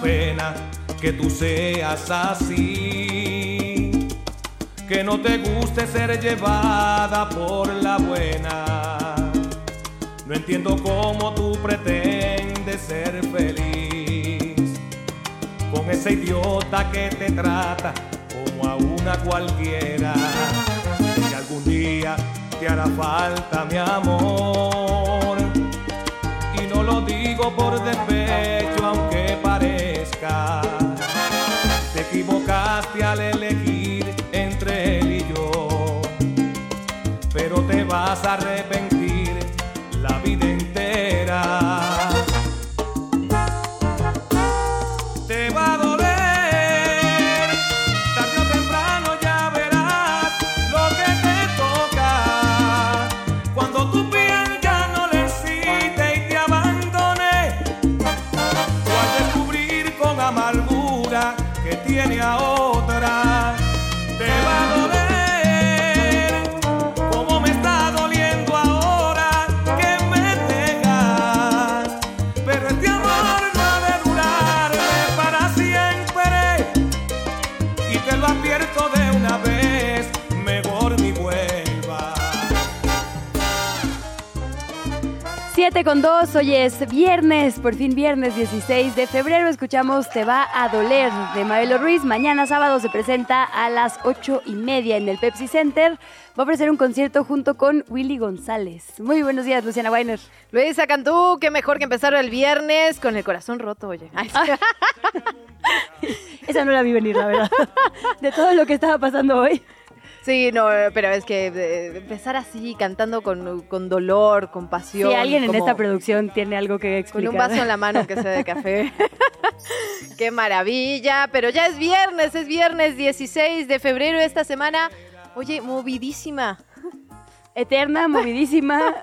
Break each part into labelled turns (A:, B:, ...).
A: Pena que tú seas así, que no te guste ser llevada por la buena. No entiendo cómo tú pretendes ser feliz con ese idiota que te trata como a una cualquiera. Que algún día te hará falta mi amor. Y no lo por despecho, aunque parezca. Te equivocaste al elegir entre él y yo. Pero te vas a arrepentir
B: 7 con 2, hoy es viernes, por fin viernes 16 de febrero. Escuchamos Te va a doler de Maelo Ruiz. Mañana sábado se presenta a las 8 y media en el Pepsi Center. Va a ofrecer un concierto junto con Willy González. Muy buenos días, Luciana Weiner.
C: Luisa Cantú, qué mejor que empezar el viernes con el corazón roto, oye. Ay.
B: Esa no la vi venir, la verdad. De todo lo que estaba pasando hoy.
C: Sí, no, pero es que eh, empezar así, cantando con, con dolor, con pasión.
B: Si alguien en esta producción tiene algo que
C: Con
B: explicar.
C: un vaso en la mano que sea de café. qué maravilla, pero ya es viernes, es viernes 16 de febrero esta semana. Oye, movidísima.
B: Eterna, movidísima.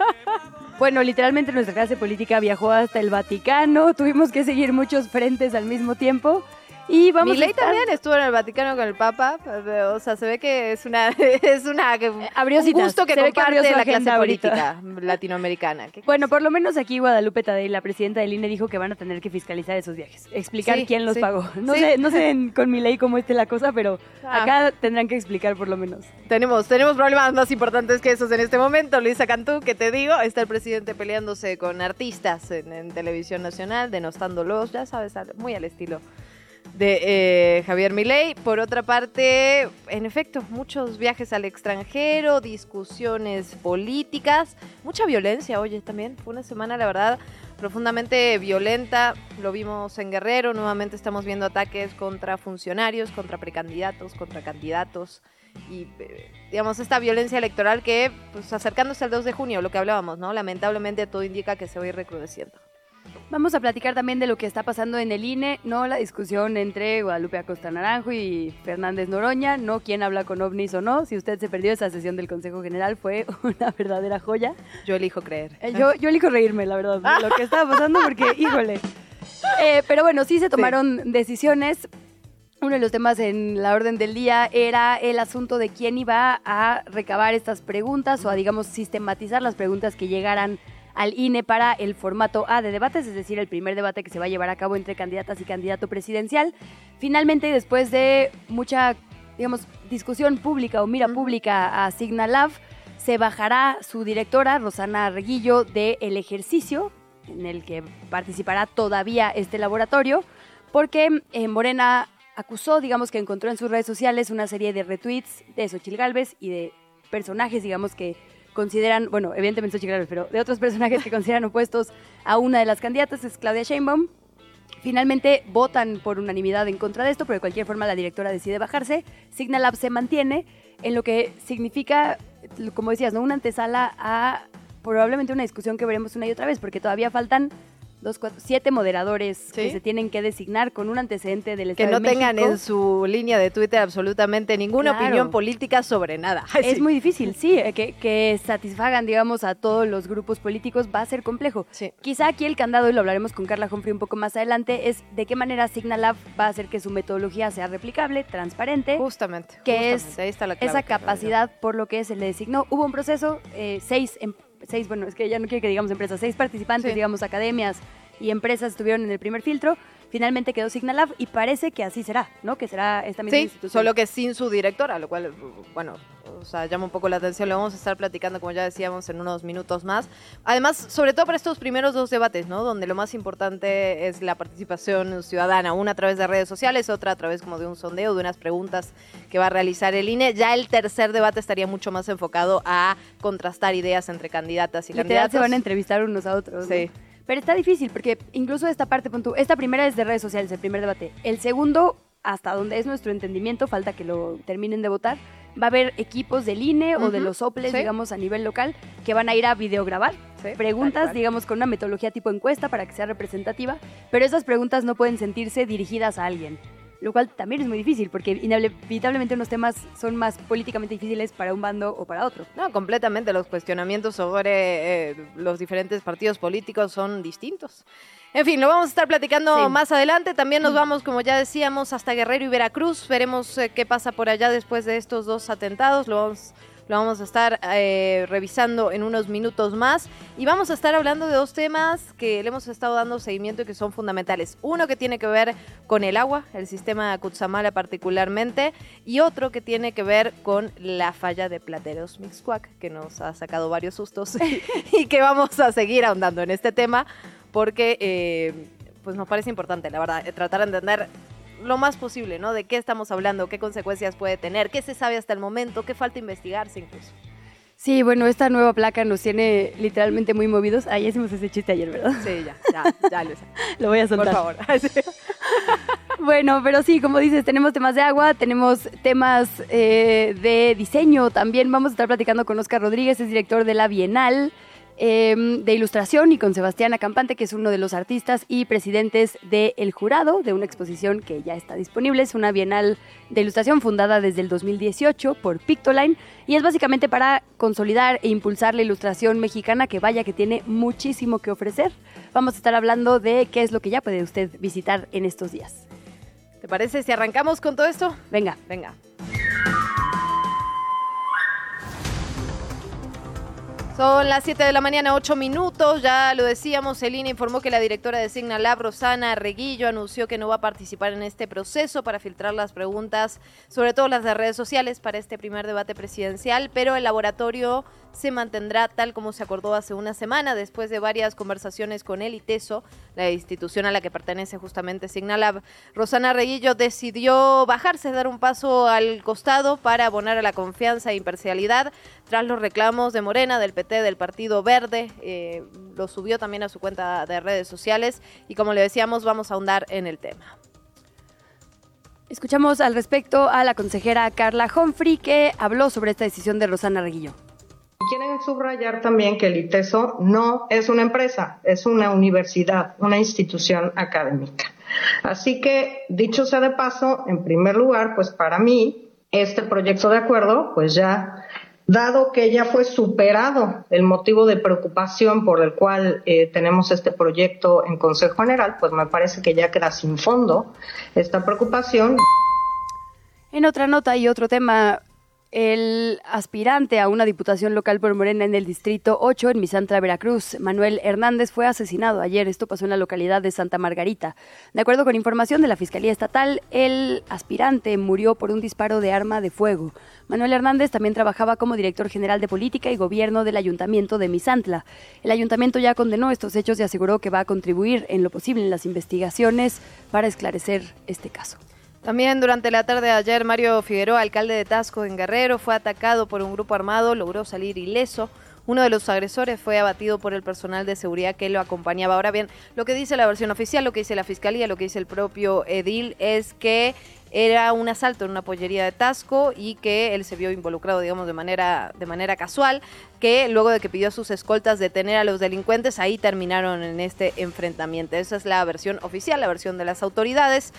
B: Bueno, literalmente nuestra clase política viajó hasta el Vaticano. Tuvimos que seguir muchos frentes al mismo tiempo. Y vamos a
C: Milei
B: estar-
C: también estuvo en el Vaticano con el Papa. O sea, se ve que es una, es una
B: abrió
C: un gusto que
B: Se que
C: comparte
B: su
C: la clase política latinoamericana.
B: Bueno, por lo menos aquí Guadalupe Tadei, la presidenta del INE, dijo que van a tener que fiscalizar esos viajes, explicar
C: Sí,
B: quién los
C: sí.
B: pagó. No
C: Sí.
B: sé, no sé en- con mi ley cómo esté la cosa, pero
C: Ah.
B: acá tendrán que explicar por lo menos.
C: Tenemos, tenemos problemas más importantes que esos en este momento. Luisa Cantú, que te digo, está el presidente peleándose con artistas en, en televisión nacional, denostándolos, ya sabes, muy al estilo de eh, Javier Milei. Por otra parte, en efecto, muchos viajes al extranjero, discusiones políticas, mucha violencia, oye, también. Fue una semana, la verdad, profundamente violenta. Lo vimos en Guerrero, nuevamente estamos viendo ataques contra funcionarios, contra precandidatos, contra candidatos y eh, digamos esta violencia electoral que pues acercándose al 2 de junio, lo que hablábamos, ¿no? Lamentablemente todo indica que se va a ir recrudeciendo.
B: Vamos a platicar también de lo que está pasando en el INE, no la discusión entre Guadalupe Acosta Naranjo y Fernández Noroña, no quién habla con ovnis o no. Si usted se perdió esa sesión del Consejo General, fue una verdadera joya.
C: Yo elijo creer.
B: Eh, Yo, yo elijo reírme, la verdad, de lo que estaba pasando, porque, híjole. Eh, pero bueno, sí se tomaron decisiones. Uno de los temas en la orden del día era el asunto de quién iba a recabar estas preguntas o a, digamos, sistematizar las preguntas que llegaran al INE para el formato A de debates, es decir, el primer debate que se va a llevar a cabo entre candidatas y candidato presidencial. Finalmente, después de mucha, digamos, discusión pública o mira pública a Signalab, se bajará su directora, Rosana Reguillo, del ejercicio en el que participará todavía este laboratorio, porque eh, Morena acusó, digamos, que encontró en sus redes sociales una serie de retweets de Xochil Gálvez y de personajes, digamos, que consideran, bueno, evidentemente Xochitl Gálvez, pero de otros personajes que consideran opuestos a una de las candidatas, es Claudia Sheinbaum. Finalmente votan por unanimidad en contra de esto, pero de cualquier forma la directora decide bajarse. Signalab se mantiene en lo que significa como decías, ¿no? Una antesala a probablemente una discusión que veremos una y otra vez, porque todavía faltan dos, cuatro, siete moderadores que se tienen que designar con un antecedente del
C: Que
B: Estado
C: no
B: de
C: tengan en su línea de Twitter absolutamente ninguna
B: Claro.
C: opinión política sobre nada. Ay,
B: Es
C: sí.
B: muy difícil, sí, eh, que, que satisfagan, digamos, a todos los grupos políticos va a ser complejo.
C: Sí.
B: Quizá aquí el candado, y lo hablaremos con Carla Humphrey un poco más adelante, es de qué manera Signalab va a hacer que su metodología sea replicable, transparente,
C: Justamente.
B: que
C: justamente,
B: es
C: ahí está la clave,
B: esa capacidad por lo que se le designó. Hubo un proceso, eh, seis, em- seis, bueno, es que ya no quiero que digamos empresas, seis participantes,
C: Sí.
B: digamos, academias y empresas estuvieron en el primer filtro. Finalmente quedó Signalab y parece que así será, ¿no? Que será esta misma
C: Sí,
B: institución.
C: solo que sin su directora, lo cual, bueno, o sea, llama un poco la atención. Lo vamos a estar platicando, como ya decíamos, en unos minutos más. Además, sobre todo para estos primeros dos debates, ¿no? Donde lo más importante es la participación ciudadana, una a través de redes sociales, otra a través como de un sondeo, de unas preguntas que va a realizar el INE. Ya el tercer debate estaría mucho más enfocado a contrastar ideas entre candidatas y
B: Literal
C: candidatos.
B: se van a entrevistar unos a otros. ¿no? Pero está difícil porque incluso esta parte, esta primera es de redes sociales, el primer debate. El segundo, hasta donde es nuestro entendimiento, falta que lo terminen de votar, va a haber equipos del INE o de los OPLES,
C: sí.
B: digamos, a nivel local, que van a ir a videograbar
C: Sí,
B: preguntas, digamos, con una metodología tipo encuesta para que sea representativa, pero esas preguntas no pueden sentirse dirigidas a alguien. Lo cual también es muy difícil, porque inevitablemente unos temas son más políticamente difíciles para un bando o para otro.
C: No, completamente. Los cuestionamientos sobre eh, los diferentes partidos políticos son distintos. En fin, lo vamos a estar platicando
B: Sí.
C: más adelante. También nos vamos, como ya decíamos, hasta Guerrero y Veracruz. Veremos eh, qué pasa por allá después de estos dos atentados. Lo vamos, lo vamos a estar eh, revisando en unos minutos más. Y vamos a estar hablando de dos temas que le hemos estado dando seguimiento y que son fundamentales. Uno que tiene que ver con el agua, el sistema Cutzamala particularmente, y otro que tiene que ver con la falla de Plateros Mixcuac, que nos ha sacado varios sustos y que vamos a seguir ahondando en este tema porque eh, pues nos parece importante, la verdad, tratar de entender lo más posible, ¿no? De qué estamos hablando, qué consecuencias puede tener, qué se sabe hasta el momento, qué falta investigarse incluso.
B: Sí, bueno, esta nueva placa nos tiene literalmente muy movidos. Ah, ya hicimos ese chiste ayer, ¿verdad?
C: Sí, ya, ya, ya, Luisa.
B: Lo voy a
C: Por
B: soltar.
C: favor.
B: Bueno, pero sí, como dices, tenemos temas de agua, tenemos temas eh, de diseño también. Vamos a estar platicando con Oscar Rodríguez, es director de la Bienal eh, de Ilustración, y con Sebastián Acampante, que es uno de los artistas y presidentes del jurado de una exposición que ya está disponible. Es una Bienal de Ilustración fundada desde el 2018 por Pictoline y es básicamente para consolidar e impulsar la ilustración mexicana que vaya que tiene muchísimo que ofrecer. Vamos a estar hablando de qué es lo que ya puede usted visitar en estos días.
C: ¿Te parece si arrancamos con todo esto?
B: Venga.
C: Venga. Son las 7 de la mañana, 8 minutos. Ya lo decíamos, el informó que la directora de Signalab, Rosana Reguillo, anunció que no va a participar en este proceso para filtrar las preguntas, sobre todo las de redes sociales, para este primer debate presidencial, pero el laboratorio se mantendrá tal como se acordó hace una semana, después de varias conversaciones con el ITESO, la institución a la que pertenece justamente Signalab. Rosana Reguillo decidió bajarse, dar un paso al costado para abonar a la confianza e imparcialidad tras los reclamos de Morena, del PT, del Partido Verde. Eh, lo subió también a su cuenta de redes sociales y como le decíamos, vamos a ahondar en el tema.
B: Escuchamos al respecto a la consejera Carla Humphrey que habló sobre esta decisión de Rosana Reguillo.
D: Quieren subrayar también que el ITESO no es una empresa, es una universidad, una institución académica. Así que, dicho sea de paso, en primer lugar, pues para mí, este proyecto de acuerdo, pues ya, dado que ya fue superado el motivo de preocupación por el cual eh, tenemos este proyecto en Consejo General, pues me parece que ya queda sin fondo esta preocupación.
B: En otra nota y otro tema, el aspirante a una diputación local por Morena en el Distrito 8 en Misantla, Veracruz, Manuel Hernández, fue asesinado ayer. Esto pasó en la localidad de Santa Margarita. De acuerdo con información de la Fiscalía Estatal, el aspirante murió por un disparo de arma de fuego. Manuel Hernández también trabajaba como director general de política y gobierno del ayuntamiento de Misantla. El ayuntamiento ya condenó estos hechos y aseguró que va a contribuir en lo posible en las investigaciones para esclarecer este caso.
C: También durante la tarde de ayer, Mario Figueroa, alcalde de Tasco en Guerrero, fue atacado por un grupo armado, logró salir ileso. Uno de los agresores fue abatido por el personal de seguridad que lo acompañaba. Ahora bien, lo que dice la versión oficial, lo que dice la fiscalía, lo que dice el propio Edil es que era un asalto en una pollería de Tasco y que él se vio involucrado, digamos, de manera, de manera casual, que luego de que pidió a sus escoltas detener a los delincuentes, ahí terminaron en este enfrentamiento. Esa es la versión oficial, la versión de las autoridades.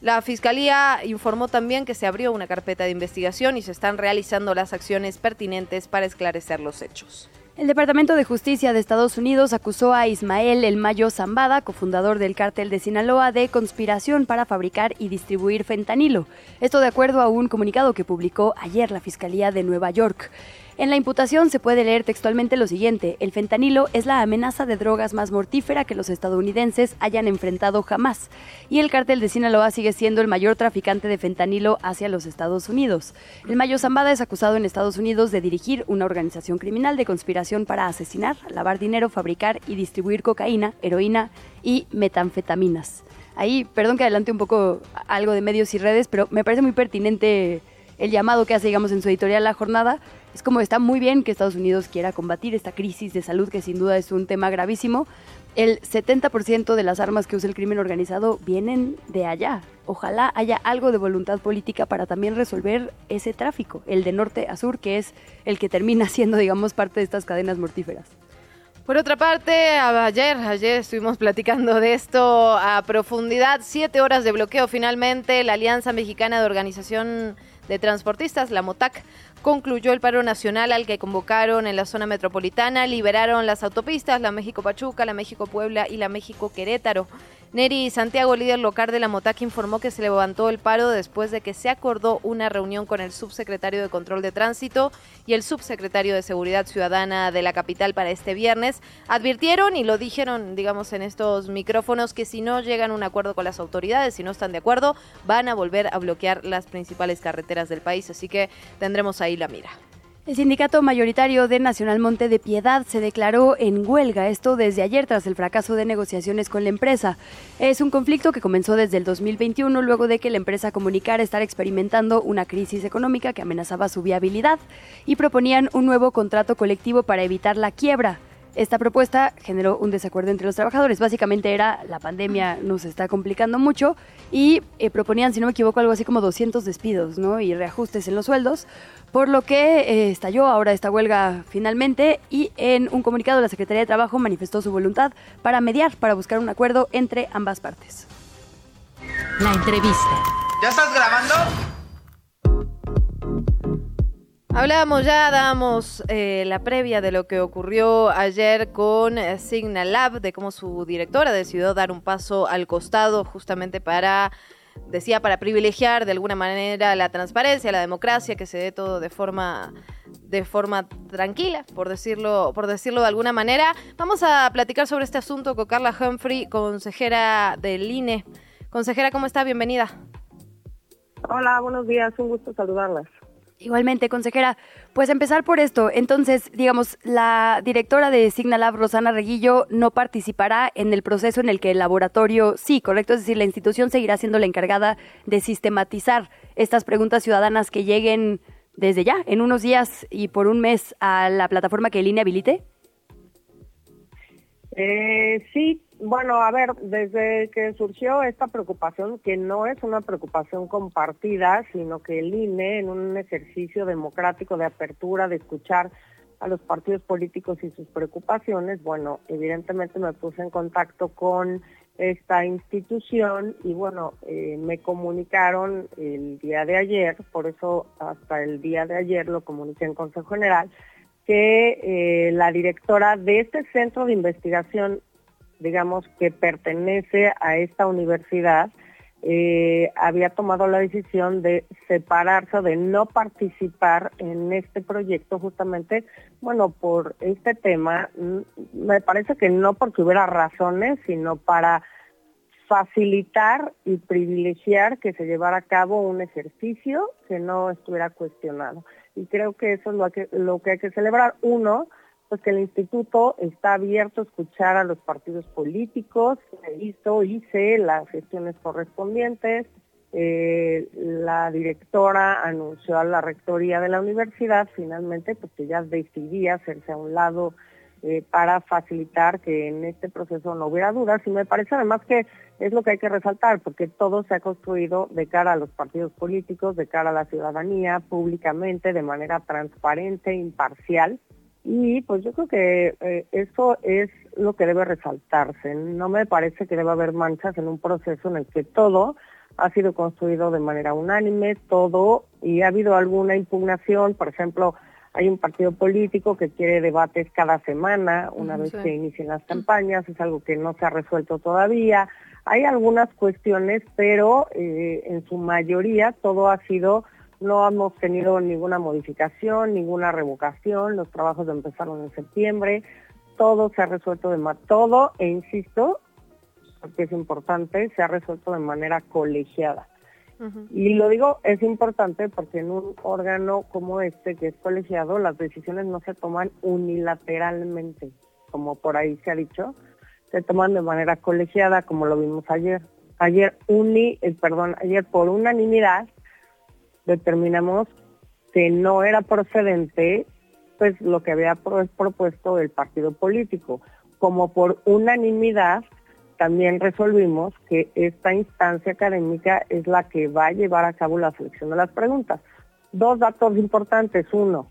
C: La Fiscalía informó también que se abrió una carpeta de investigación y se están realizando las acciones pertinentes para esclarecer los hechos.
B: El Departamento de Justicia de Estados Unidos acusó a Ismael El Mayo Zambada, cofundador del cártel de Sinaloa, de conspiración para fabricar y distribuir fentanilo. Esto de acuerdo a un comunicado que publicó ayer la Fiscalía de Nueva York. En la imputación se puede leer textualmente lo siguiente, el fentanilo es la amenaza de drogas más mortífera que los estadounidenses hayan enfrentado jamás, y el cártel de Sinaloa sigue siendo el mayor traficante de fentanilo hacia los Estados Unidos. El Mayo Zambada es acusado en Estados Unidos de dirigir una organización criminal de conspiración para asesinar, lavar dinero, fabricar y distribuir cocaína, heroína y metanfetaminas. Ahí, perdón que adelante un poco algo de medios y redes, pero me parece muy pertinente el llamado que hace, digamos, en su editorial La Jornada es como está muy bien que Estados Unidos quiera combatir esta crisis de salud que sin duda es un tema gravísimo. El 70% de las armas que usa el crimen organizado vienen de allá. Ojalá haya algo de voluntad política para también resolver ese tráfico, el de norte a sur, que es el que termina siendo, digamos, parte de estas cadenas mortíferas.
C: Por otra parte, ayer, ayer estuvimos platicando de esto a profundidad. Siete horas de bloqueo finalmente. La Alianza Mexicana de Organización de Transportistas, la MOTAC, concluyó el paro nacional al que convocaron en la zona metropolitana, liberaron las autopistas, la México-Pachuca, la México-Puebla y la México-Querétaro. Neri Santiago, líder local de la MOTAC, informó que se levantó el paro después de que se acordó una reunión con el subsecretario de Control de Tránsito y el subsecretario de Seguridad Ciudadana de la capital para este viernes. Advirtieron y lo dijeron, digamos, en estos micrófonos que si no llegan a un acuerdo con las autoridades, si no están de acuerdo, van a volver a bloquear las principales carreteras del país. Así que tendremos ahí la mira.
B: El sindicato mayoritario de Nacional Monte de Piedad se declaró en huelga, esto desde ayer tras el fracaso de negociaciones con la empresa. Es un conflicto que comenzó desde el 2021 luego de que la empresa comunicara estar experimentando una crisis económica que amenazaba su viabilidad y proponían un nuevo contrato colectivo para evitar la quiebra. Esta propuesta generó un desacuerdo entre los trabajadores. Básicamente era la pandemia nos está complicando mucho y eh, proponían, si no me equivoco, algo así como 200 despidos ¿no? y reajustes en los sueldos, por lo que eh, estalló ahora esta huelga finalmente y en un comunicado la Secretaría de Trabajo manifestó su voluntad para mediar, para buscar un acuerdo entre ambas partes.
E: La entrevista.
F: ¿Ya estás grabando?
C: Hablábamos ya, dábamos eh, la previa de lo que ocurrió ayer con eh, Signal Lab, de cómo su directora decidió dar un paso al costado justamente para, decía, para privilegiar de alguna manera la transparencia, la democracia, que se dé todo de forma de forma tranquila, por decirlo, por decirlo de alguna manera. Vamos a platicar sobre este asunto con Carla Humphrey, consejera del INE. Consejera, ¿cómo está? Bienvenida.
G: Hola, buenos días, un gusto saludarlas.
B: Igualmente, consejera, pues empezar por esto. Entonces, digamos, la directora de Signalab, Rosana Reguillo, no participará en el proceso en el que el laboratorio, sí, correcto, es decir, la institución seguirá siendo la encargada de sistematizar estas preguntas ciudadanas que lleguen desde ya, en unos días y por un mes, a la plataforma que el INE habilite.
G: Eh, sí, bueno, a ver, desde que surgió esta preocupación, que no es una preocupación compartida, sino que el INE, en un ejercicio democrático de apertura, de escuchar a los partidos políticos y sus preocupaciones, bueno, evidentemente me puse en contacto con esta institución y bueno, eh, me comunicaron el día de ayer, por eso hasta el día de ayer lo comuniqué en Consejo General, que eh, la directora de este centro de investigación digamos, que pertenece a esta universidad, eh, había tomado la decisión de separarse, de no participar en este proyecto justamente, bueno, por este tema, mm, me parece que no porque hubiera razones, sino para facilitar y privilegiar que se llevara a cabo un ejercicio que no estuviera cuestionado. Y creo que eso es lo que, lo que hay que celebrar. Uno, pues que el instituto está abierto a escuchar a los partidos políticos, hizo, hice las gestiones correspondientes, eh, la directora anunció a la rectoría de la universidad finalmente pues que ya decidía hacerse a un lado eh, para facilitar que en este proceso no hubiera dudas y me parece además que es lo que hay que resaltar porque todo se ha construido de cara a los partidos políticos, de cara a la ciudadanía, públicamente, de manera transparente, imparcial y pues yo creo que eh, eso es lo que debe resaltarse. No me parece que deba haber manchas en un proceso en el que todo ha sido construido de manera unánime, todo, y ha habido alguna impugnación, por ejemplo, hay un partido político que quiere debates cada semana, una vez que inicien las campañas, es algo que no se ha resuelto todavía. Hay algunas cuestiones, pero eh, en su mayoría todo ha sido no hemos tenido ninguna modificación, ninguna revocación, los trabajos empezaron en septiembre, todo se ha resuelto de más, todo, e insisto, porque es importante, se ha resuelto de manera colegiada. Y lo digo, es importante porque en un órgano como este, que es colegiado, las decisiones no se toman unilateralmente, como por ahí se ha dicho, se toman de manera colegiada, como lo vimos ayer. Ayer uni, eh, perdón, ayer por unanimidad determinamos que no era procedente pues lo que había propuesto el partido político. Como por unanimidad también resolvimos que esta instancia académica es la que va a llevar a cabo la selección de las preguntas. Dos datos importantes. Uno,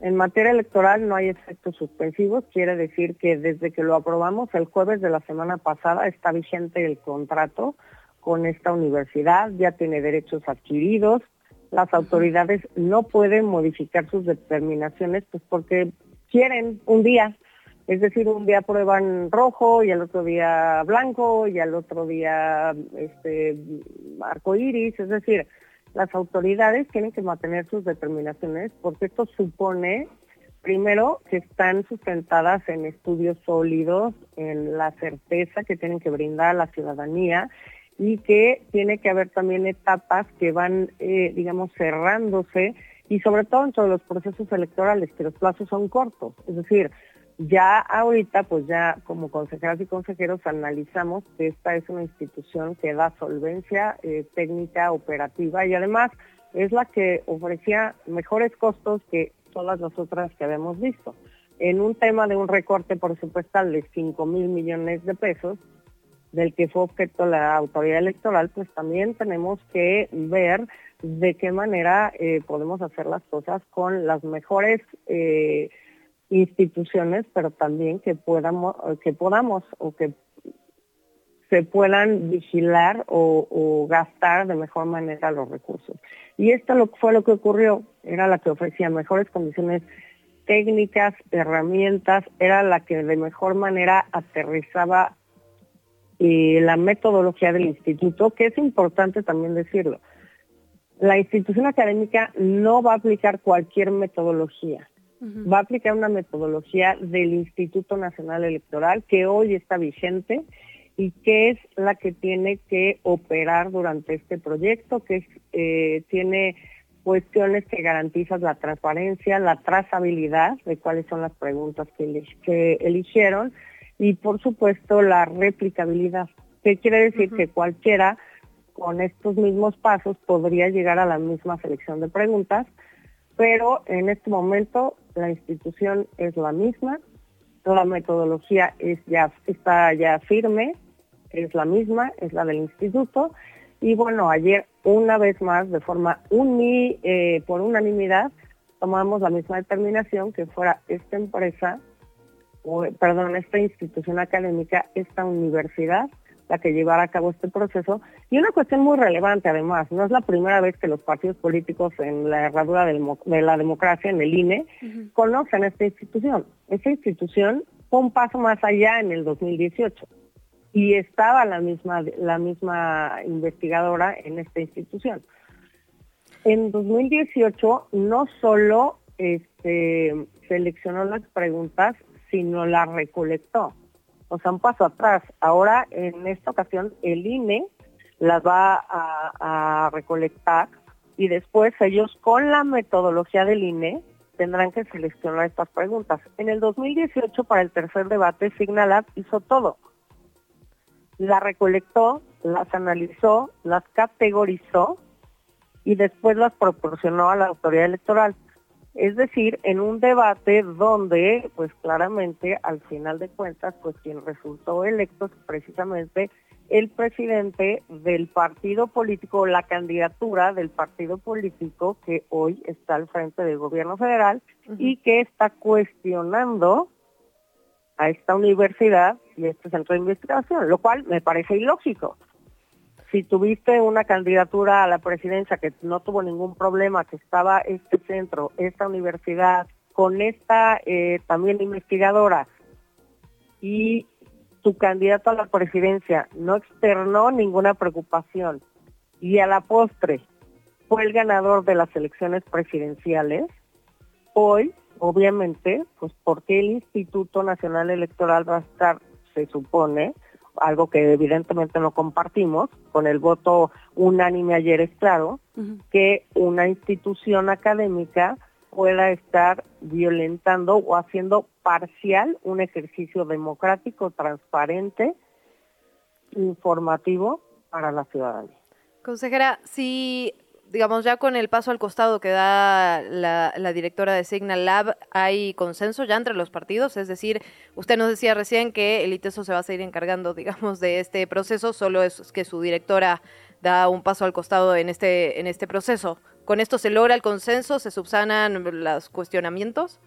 G: en materia electoral no hay efectos suspensivos, quiere decir que desde que lo aprobamos el jueves de la semana pasada está vigente el contrato con esta universidad, ya tiene derechos adquiridos, las autoridades no pueden modificar sus determinaciones pues porque quieren un día, es decir, un día prueban rojo y al otro día blanco y al otro día este arco iris, es decir, las autoridades tienen que mantener sus determinaciones porque esto supone primero que están sustentadas en estudios sólidos, en la certeza que tienen que brindar a la ciudadanía y que tiene que haber también etapas que van, eh, digamos, cerrándose y sobre todo en todos los procesos electorales, que los plazos son cortos. Es decir, ya ahorita, pues ya como consejeras y consejeros analizamos que esta es una institución que da solvencia eh, técnica, operativa y además es la que ofrecía mejores costos que todas las otras que habíamos visto. En un tema de un recorte presupuestal de 5 mil millones de pesos, del que fue objeto la autoridad electoral, pues también tenemos que ver de qué manera eh, podemos hacer las cosas con las mejores eh, instituciones, pero también que podamos, o que se puedan vigilar o, gastar de mejor manera los recursos. Y esto lo, fue lo que ocurrió, era la que ofrecía mejores condiciones técnicas, herramientas, era la que de mejor manera aterrizaba y la metodología del instituto, que es importante también decirlo. La institución académica no va a aplicar cualquier metodología, va a aplicar una metodología del Instituto Nacional Electoral que hoy está vigente y que es la que tiene que operar durante este proyecto, que eh, tiene cuestiones que garantizan la transparencia, la trazabilidad de cuáles son las preguntas que eligieron y por supuesto la replicabilidad, que quiere decir que cualquiera con estos mismos pasos podría llegar a la misma selección de preguntas, pero en este momento la institución es la misma, la metodología es ya, está ya firme, es la misma, es la del instituto, y bueno, ayer una vez más, de forma uni, eh, por unanimidad, tomamos la misma determinación que fuera esta empresa perdón, esta institución académica, esta universidad, la que llevará a cabo este proceso. Y una cuestión muy relevante además, no es la primera vez que los partidos políticos en la herradura de la democracia, en el INE, conocen esta institución. Esta institución fue un paso más allá en el 2018 y estaba la misma, la misma investigadora en esta institución. En 2018 no solo este, seleccionó las preguntas, sino la recolectó. O sea, un paso atrás. Ahora, en esta ocasión, el INE las va a, recolectar y después ellos con la metodología del INE tendrán que seleccionar estas preguntas. En el 2018, para el tercer debate, Signalab hizo todo. La recolectó, las analizó, las categorizó y después las proporcionó a la autoridad electoral. Es decir, en un debate donde, pues claramente, al final de cuentas, pues quien resultó electo es precisamente el presidente del partido político, la candidatura del partido político que hoy está al frente del gobierno federal y que está cuestionando a esta universidad y este centro de investigación, lo cual me parece ilógico. Si tuviste una candidatura a la presidencia que no tuvo ningún problema, que estaba este centro, esta universidad, con esta eh, también investigadora y tu candidato a la presidencia no externó ninguna preocupación y a la postre fue el ganador de las elecciones presidenciales, hoy, obviamente, pues porque el Instituto Nacional Electoral va a estar, se supone, algo que evidentemente no compartimos, con el voto unánime ayer es claro, que una institución académica pueda estar violentando o haciendo parcial un ejercicio democrático, transparente, informativo para la ciudadanía.
C: Consejera, si digamos ya con el paso al costado que da la, directora de Signal Lab, ¿hay consenso ya entre los partidos? Es decir, usted nos decía recién que el ITESO se va a seguir encargando, digamos, de este proceso, solo es que su directora da un paso al costado en este, en este proceso. ¿Con esto se logra el consenso? ¿Se subsanan los cuestionamientos?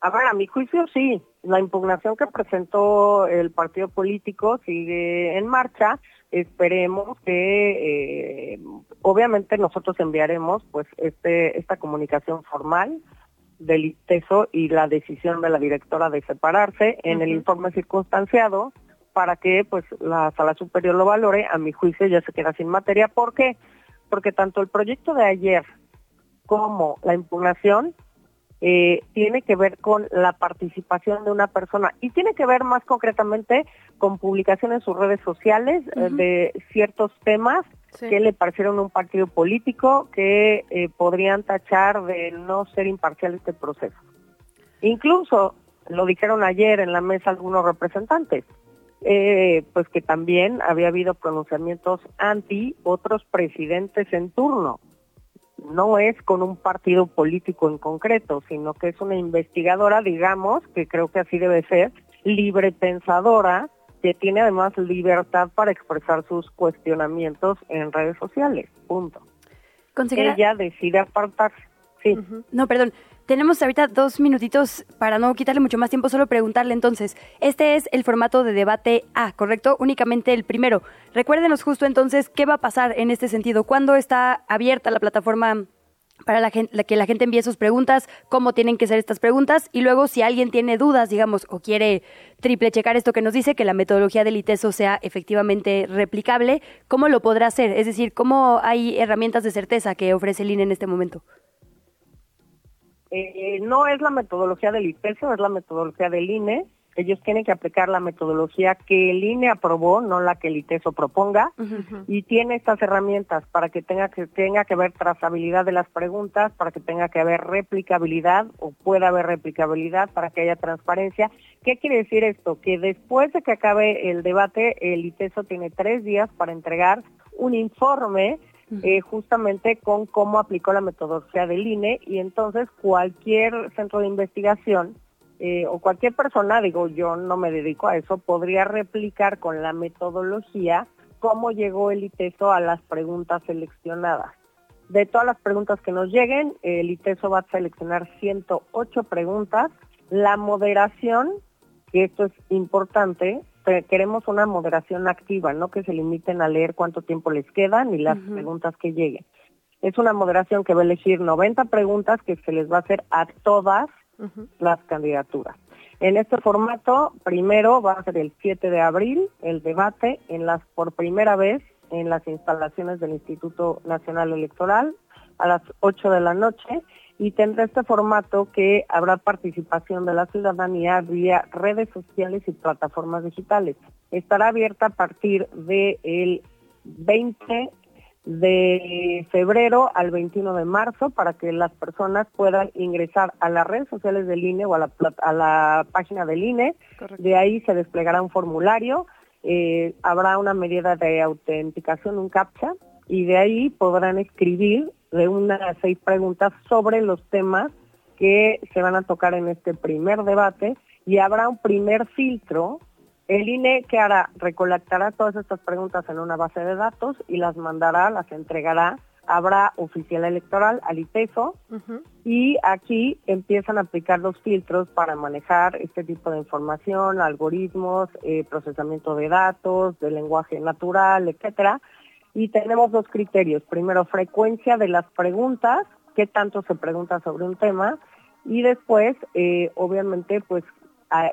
G: A a mi juicio sí. La impugnación que presentó el partido político sigue en marcha. Esperemos que, eh, obviamente, nosotros enviaremos, pues, este esta comunicación formal del ITESO y la decisión de la directora de separarse en el informe circunstanciado para que, pues, la sala superior lo valore. A mi juicio ya se queda sin materia. ¿Por qué? porque tanto el proyecto de ayer como la impugnación eh, tiene que ver con la participación de una persona y tiene que ver más concretamente con publicaciones en sus redes sociales eh, de ciertos temas que le parecieron un partido político que eh, podrían tachar de no ser imparcial este proceso. Incluso lo dijeron ayer en la mesa algunos representantes eh, pues que también había habido pronunciamientos anti otros presidentes en turno. No es con un partido político en concreto, sino que es una investigadora, digamos, que creo que así debe ser, libre pensadora, que tiene además libertad para expresar sus cuestionamientos en redes sociales. Punto. Ella decide apartarse. Sí.
B: No, perdón. Tenemos ahorita dos minutitos para no quitarle mucho más tiempo, solo preguntarle entonces. Este es el formato de debate A, ¿correcto? Únicamente el primero. Recuérdenos justo entonces qué va a pasar en este sentido. ¿Cuándo está abierta la plataforma para la que la gente envíe sus preguntas, cómo tienen que ser estas preguntas y luego si alguien tiene dudas, digamos, o quiere triple checar esto que nos dice, que la metodología del ITESO sea efectivamente replicable, ¿cómo lo podrá hacer? Es decir, ¿cómo hay herramientas de certeza que ofrece el INE en este momento?
G: Eh, no es la metodología del IPESO, es la metodología del INE. Ellos tienen que aplicar la metodología que el INE aprobó, no la que el ITESO proponga, y tiene estas herramientas para que tenga que tenga que haber trazabilidad de las preguntas, para que tenga que haber replicabilidad o pueda haber replicabilidad, para que haya transparencia. ¿Qué quiere decir esto? Que después de que acabe el debate, el ITESO tiene tres días para entregar un informe eh, justamente con cómo aplicó la metodología del INE y entonces cualquier centro de investigación eh, o cualquier persona, digo yo no me dedico a eso, podría replicar con la metodología cómo llegó el ITESO a las preguntas seleccionadas. De todas las preguntas que nos lleguen, el ITESO va a seleccionar 108 preguntas. La moderación, que esto es importante, queremos una moderación activa, no que se limiten a leer cuánto tiempo les quedan y las preguntas que lleguen. Es una moderación que va a elegir 90 preguntas que se les va a hacer a todas las candidaturas. En este formato, primero va a ser el 7 de abril el debate en las por primera vez en las instalaciones del Instituto Nacional Electoral a las 8 de la noche y tendrá este formato que habrá participación de la ciudadanía vía redes sociales y plataformas digitales. Estará abierta a partir del 20 de febrero al 21 de marzo para que las personas puedan ingresar a las redes sociales del INE o a la, a la página del INE. De ahí se desplegará un formulario, eh, habrá una medida de autenticación, un CAPTCHA, y de ahí podrán escribir de unas seis preguntas sobre los temas que se van a tocar en este primer debate y habrá un primer filtro. El INE que hará, recolectará todas estas preguntas en una base de datos y las mandará, las entregará habrá oficial electoral al ITESO y aquí empiezan a aplicar los filtros para manejar este tipo de información, algoritmos, eh, procesamiento de datos, de lenguaje natural, etcétera. Y tenemos dos criterios. Primero, frecuencia de las preguntas, qué tanto se pregunta sobre un tema, y después, eh, obviamente, pues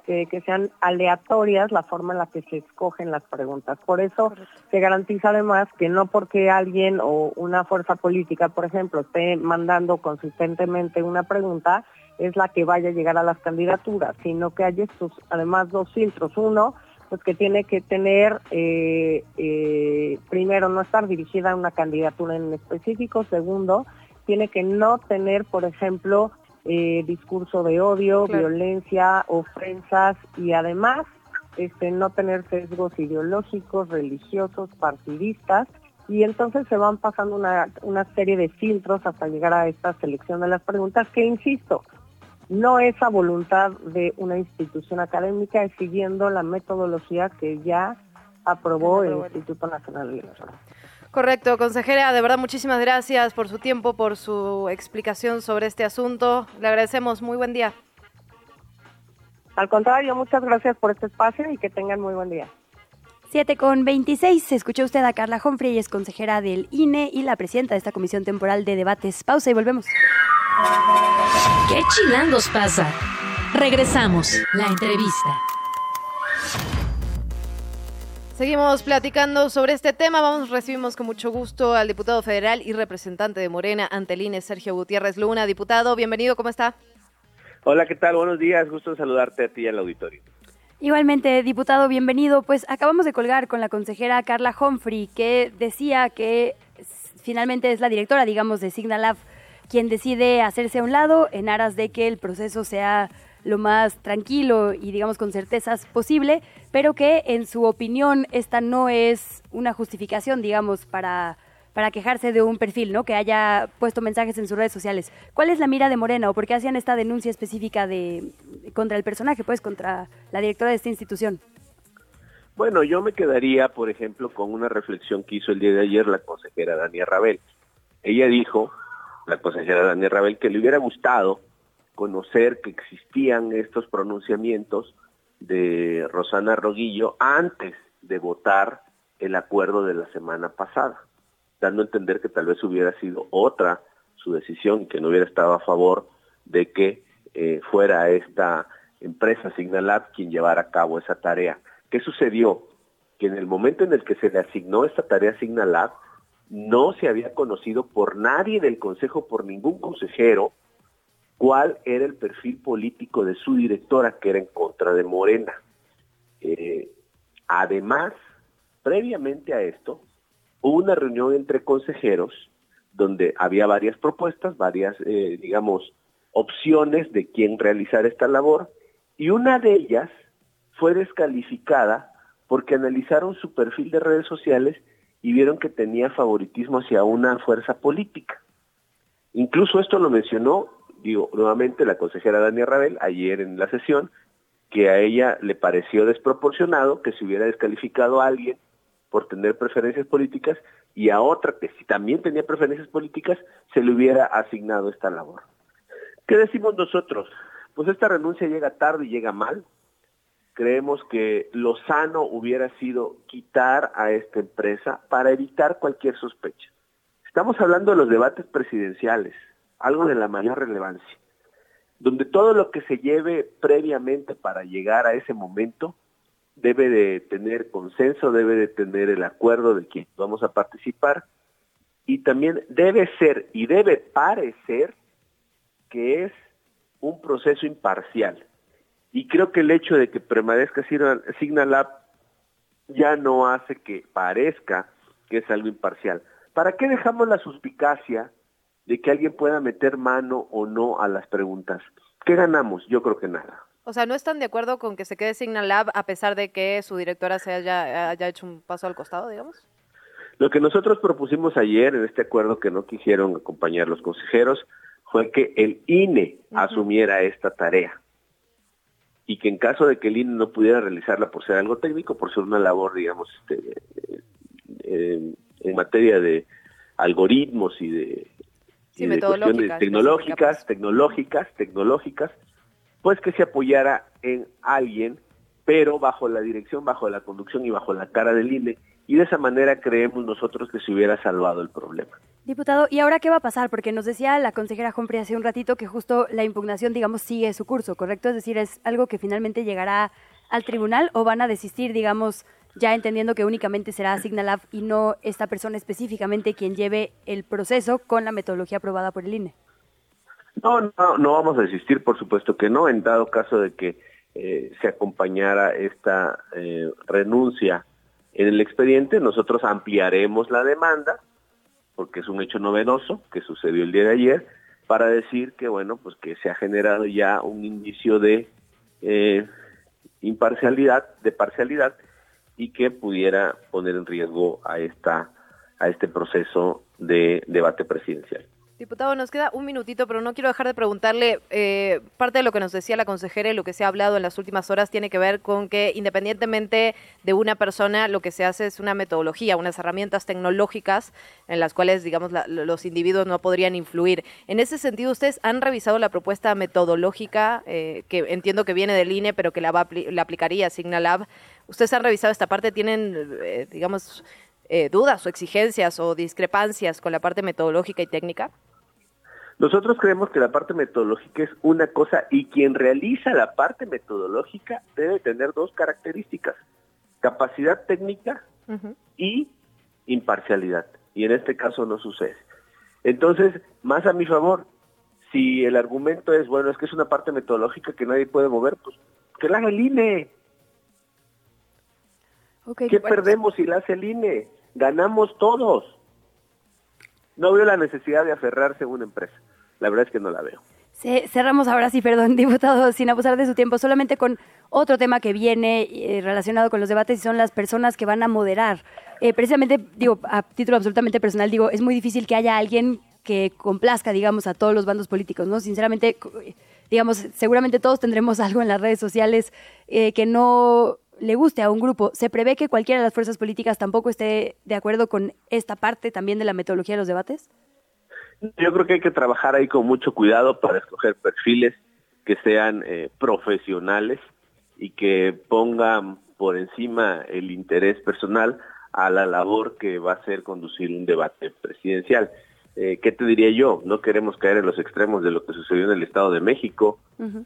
G: eh, que sean aleatorias la forma en la que se escogen las preguntas. Por eso se garantiza además que no porque alguien o una fuerza política, por ejemplo, esté mandando consistentemente una pregunta, es la que vaya a llegar a las candidaturas, sino que hay estos, además, dos filtros. Uno, pues que tiene que tener, eh, eh, primero, no estar dirigida a una candidatura en específico. Segundo, tiene que no tener, por ejemplo, eh, discurso de odio, violencia, ofensas y además este, no tener sesgos ideológicos, religiosos, partidistas. Y entonces se van pasando una, una serie de filtros hasta llegar a esta selección de las preguntas que, insisto, no es a voluntad de una institución académica, es siguiendo la metodología que ya aprobó el Instituto Nacional Electoral.
C: Correcto, consejera, de verdad muchísimas gracias por su tiempo, por su explicación sobre este asunto. Le agradecemos, muy buen día.
G: Al contrario, muchas gracias por este espacio y que tengan muy buen día.
B: 7 con 26, escuchó usted a Carla Humphrey, es consejera del INE y la presidenta de esta comisión temporal de debates. Pausa y volvemos.
E: ¿Qué chilangos pasa? Regresamos, la entrevista.
C: Seguimos platicando sobre este tema. Vamos, recibimos con mucho gusto al diputado federal y representante de Morena ante el INE, Sergio Gutiérrez Luna. Diputado, bienvenido, ¿cómo está?
H: Hola, ¿qué tal? Buenos días, gusto saludarte a ti y al auditorio.
B: Igualmente, diputado, bienvenido. Pues acabamos de colgar con la consejera Carla Humphrey, que decía que finalmente es la directora, digamos, de Signalab, quien decide hacerse a un lado en aras de que el proceso sea lo más tranquilo y digamos con certezas posible, pero que en su opinión esta no es una justificación, digamos, para, para quejarse de un perfil, ¿no? Que haya puesto mensajes en sus redes sociales. ¿Cuál es la mira de Morena o por qué hacían esta denuncia específica de contra el personaje, pues contra la directora de esta institución?
H: Bueno, yo me quedaría, por ejemplo, con una reflexión que hizo el día de ayer la consejera Dania Rabel. Ella dijo, la consejera Dania Rabel, que le hubiera gustado conocer que existían estos pronunciamientos de Rosana Roguillo antes de votar el acuerdo de la semana pasada, dando a entender que tal vez hubiera sido otra su decisión, que no hubiera estado a favor de que eh, fuera esta empresa Signalab quien llevara a cabo esa tarea. ¿Qué sucedió? Que en el momento en el que se le asignó esta tarea a Signalab, no se había conocido por nadie del Consejo, por ningún consejero, cuál era el perfil político de su directora, que era en contra de Morena. Eh, además, previamente a esto, hubo una reunión entre consejeros donde había varias propuestas, varias, eh, digamos, opciones de quién realizar esta labor, y una de ellas fue descalificada porque analizaron su perfil de redes sociales y vieron que tenía favoritismo hacia una fuerza política. Incluso esto lo mencionó digo nuevamente la consejera Dania Rabel ayer en la sesión que a ella le pareció desproporcionado que se hubiera descalificado a alguien por tener preferencias políticas y a otra que si también tenía preferencias políticas se le hubiera asignado esta labor. ¿Qué decimos nosotros? Pues esta renuncia llega tarde y llega mal. Creemos que lo sano hubiera sido quitar a esta empresa para evitar cualquier sospecha. Estamos hablando de los debates presidenciales algo de la mayor relevancia, donde todo lo que se lleve previamente para llegar a ese momento debe de tener consenso, debe de tener el acuerdo de quien vamos a participar y también debe ser y debe parecer que es un proceso imparcial. Y creo que el hecho de que permanezca Signalab ya no hace que parezca que es algo imparcial. ¿Para qué dejamos la suspicacia de que alguien pueda meter mano o no a las preguntas. ¿Qué ganamos? Yo creo que nada.
C: O sea, ¿no están de acuerdo con que se quede Signal Lab a pesar de que su directora se haya, haya hecho un paso al costado, digamos?
H: Lo que nosotros propusimos ayer en este acuerdo que no quisieron acompañar los consejeros fue que el INE asumiera esta tarea y que en caso de que el INE no pudiera realizarla por ser algo técnico, por ser una labor, digamos, este, eh, en materia de algoritmos y de, cuestiones tecnológicas, tecnológicas, tecnológicas, pues que se apoyara en alguien, pero bajo la dirección, bajo la conducción y bajo la cara del INE, y de esa manera creemos nosotros que se hubiera salvado el problema.
B: Diputado, ¿y ahora qué va a pasar? Porque nos decía la consejera Humphrey hace un ratito que justo la impugnación, digamos, sigue su curso, ¿correcto? Es decir, ¿es algo que finalmente llegará al tribunal o van a desistir, digamos, ya entendiendo que únicamente será Signalab y no esta persona específicamente quien lleve el proceso con la metodología aprobada por el INE?
H: No, no, no vamos a desistir, por supuesto que no, en dado caso de que eh, se acompañara esta eh, renuncia en el expediente nosotros ampliaremos la demanda, porque es un hecho novedoso que sucedió el día de ayer, para decir que, bueno, pues que se ha generado ya un indicio de eh, imparcialidad, de parcialidad, y que pudiera poner en riesgo a esta a este proceso de debate presidencial.
C: Diputado, nos queda un minutito, pero no quiero dejar de preguntarle, eh, parte de lo que nos decía la consejera y lo que se ha hablado en las últimas horas tiene que ver con que independientemente de una persona, lo que se hace es una metodología, unas herramientas tecnológicas en las cuales, digamos, los individuos no podrían influir. En ese sentido, ¿ustedes han revisado la propuesta metodológica, eh, que entiendo que viene del INE, pero que la, va, la aplicaría Signalab? ¿Ustedes han revisado esta parte? ¿Tienen, eh, digamos, dudas o exigencias o discrepancias con la parte metodológica y técnica?
H: Nosotros creemos que la parte metodológica es una cosa y quien realiza la parte metodológica debe tener dos características, capacidad técnica y imparcialidad. Y en este caso no sucede. Entonces, más a mi favor, si el argumento es, bueno, es que es una parte metodológica que nadie puede mover, pues que la haga el INE. ¿Qué perdemos si la hace el INE? Ganamos todos no veo la necesidad de aferrarse a una empresa. La verdad es que no la veo.
B: cerramos ahora sí, perdón, diputado, sin abusar de su tiempo, solamente con otro tema que viene eh, relacionado con los debates y son las personas que van a moderar. Eh, precisamente, digo, a título absolutamente personal, digo, es muy difícil que haya alguien que complazca, digamos, a todos los bandos políticos, ¿no? Sinceramente, digamos, seguramente todos tendremos algo en las redes sociales eh, que no le guste a un grupo, ¿se prevé que cualquiera de las fuerzas políticas tampoco esté de acuerdo con esta parte también de la metodología de los debates?
H: Yo creo que hay que trabajar ahí con mucho cuidado para escoger perfiles que sean eh, profesionales y que pongan por encima el interés personal a la labor que va a ser conducir un debate presidencial. Eh, ¿qué te diría yo? No queremos caer en los extremos de lo que sucedió en el Estado de México,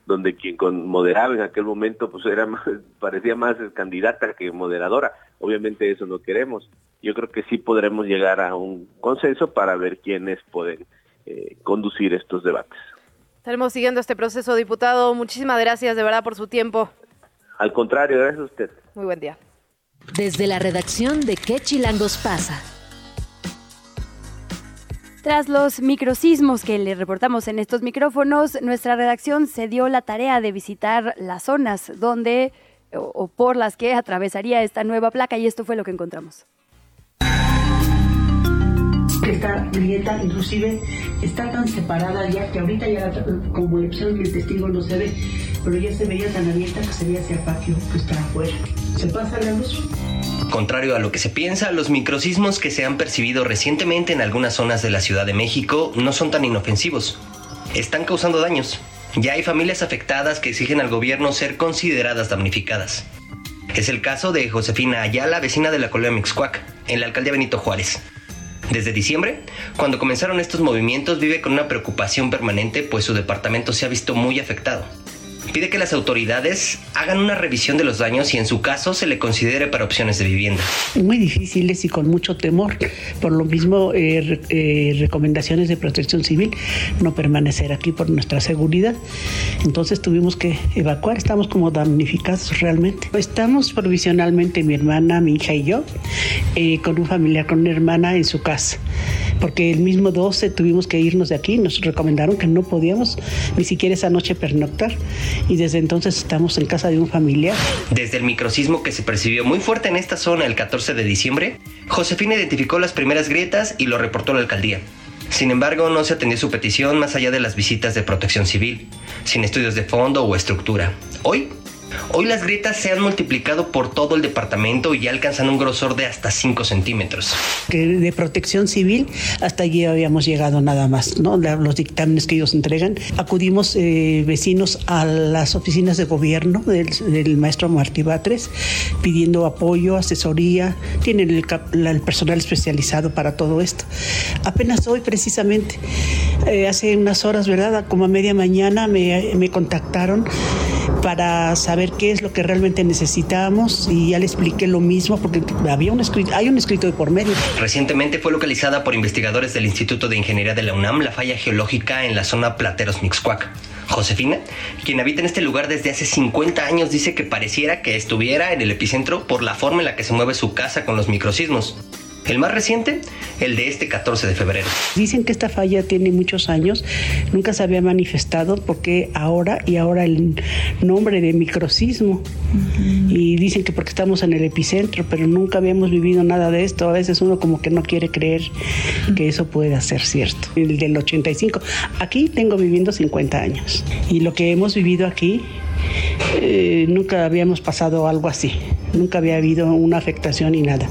H: donde quien con moderaba en aquel momento pues era más, parecía más candidata que moderadora. Obviamente eso no queremos. Yo creo que sí podremos llegar a un consenso para ver quiénes pueden eh, conducir estos debates.
C: Estaremos siguiendo este proceso, diputado. Muchísimas gracias de verdad por su tiempo.
H: Al contrario, gracias a usted.
C: Muy buen día.
E: Desde la redacción de ¿Qué Chilangos pasa?
B: Tras los microsismos que le reportamos en estos micrófonos, nuestra redacción se dio la tarea de visitar las zonas donde o, por las que atravesaría esta nueva placa y esto fue lo que encontramos.
I: Esta grieta inclusive está tan separada ya que ahorita ya como el testigo no se ve, pero ya se veía tan abierta que se veía hacia el patio que está afuera. ¿Se pasa la luz?
J: Contrario a lo que se piensa, los microsismos que se han percibido recientemente en algunas zonas de la Ciudad de México no son tan inofensivos. Están causando daños. Ya hay familias afectadas que exigen al gobierno ser consideradas damnificadas. Es el caso de Josefina Ayala, vecina de la colonia Mixcuac, en la alcaldía Benito Juárez. Desde diciembre, cuando comenzaron estos movimientos, vive con una preocupación permanente, pues su departamento se ha visto muy afectado pide que las autoridades hagan una revisión de los daños y en su caso se le considere para opciones de vivienda.
I: Muy difíciles y con mucho temor. Por lo mismo, eh, eh, recomendaciones de protección civil, no permanecer aquí por nuestra seguridad. Entonces tuvimos que evacuar, estamos como damnificados realmente. Estamos provisionalmente mi hermana, mi hija y yo, eh, con un familiar, con una hermana en su casa porque el mismo 12 tuvimos que irnos de aquí, nos recomendaron que no podíamos ni siquiera esa noche pernoctar y desde entonces estamos en casa de un familiar.
J: Desde el microsismo que se percibió muy fuerte en esta zona el 14 de diciembre, Josefina identificó las primeras grietas y lo reportó a la alcaldía. Sin embargo, no se atendió su petición más allá de las visitas de protección civil, sin estudios de fondo o estructura. Hoy, Hoy las grietas se han multiplicado por todo el departamento y alcanzan un grosor de hasta 5 centímetros.
I: de protección civil hasta allí habíamos llegado nada más, ¿no? Los dictámenes que ellos entregan. Acudimos eh, vecinos a las oficinas de gobierno del, maestro Martí Batres pidiendo apoyo, asesoría. Tienen el, personal especializado para todo esto. Apenas hoy precisamente, eh, hace unas horas, ¿verdad? Como a media mañana me, me contactaron para saber qué es lo que realmente necesitábamos y ya le expliqué lo mismo porque había un escrito, hay un escrito de por medio.
J: Recientemente fue localizada por investigadores del Instituto de Ingeniería de la UNAM la falla geológica en la zona Plateros Mixcuac. Josefina, quien habita en este lugar desde hace 50 años, dice que pareciera que estuviera en el epicentro por la forma en la que se mueve su casa con los microsismos. El más reciente, el de este 14 de febrero.
I: Dicen que esta falla tiene muchos años, nunca se había manifestado porque ahora y ahora el nombre de microsismo. Y dicen que porque estamos en el epicentro, pero nunca habíamos vivido nada de esto. A veces uno como que no quiere creer que eso pueda ser cierto. El del 85. Aquí tengo viviendo 50 años. Y lo que hemos vivido aquí eh, nunca habíamos pasado algo así, nunca había habido una afectación ni nada.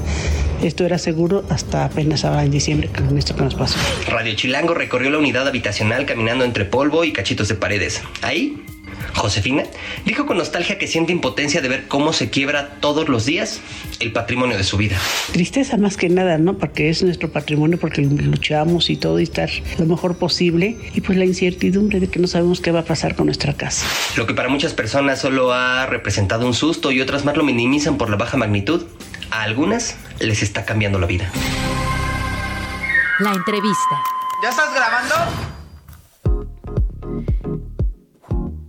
I: Esto era seguro hasta apenas ahora en diciembre con esto que nos pasó.
J: Radio Chilango recorrió la unidad habitacional caminando entre polvo y cachitos de paredes. Ahí Josefina dijo con nostalgia que siente impotencia de ver cómo se quiebra todos los días el patrimonio de su vida.
I: Tristeza más que nada, ¿no? Porque es nuestro patrimonio, porque luchamos y todo y estar lo mejor posible. Y pues la incertidumbre de que no sabemos qué va a pasar con nuestra casa.
J: Lo que para muchas personas solo ha representado un susto y otras más lo minimizan por la baja magnitud, a algunas les está cambiando la vida.
E: La entrevista.
F: ¿Ya estás grabando?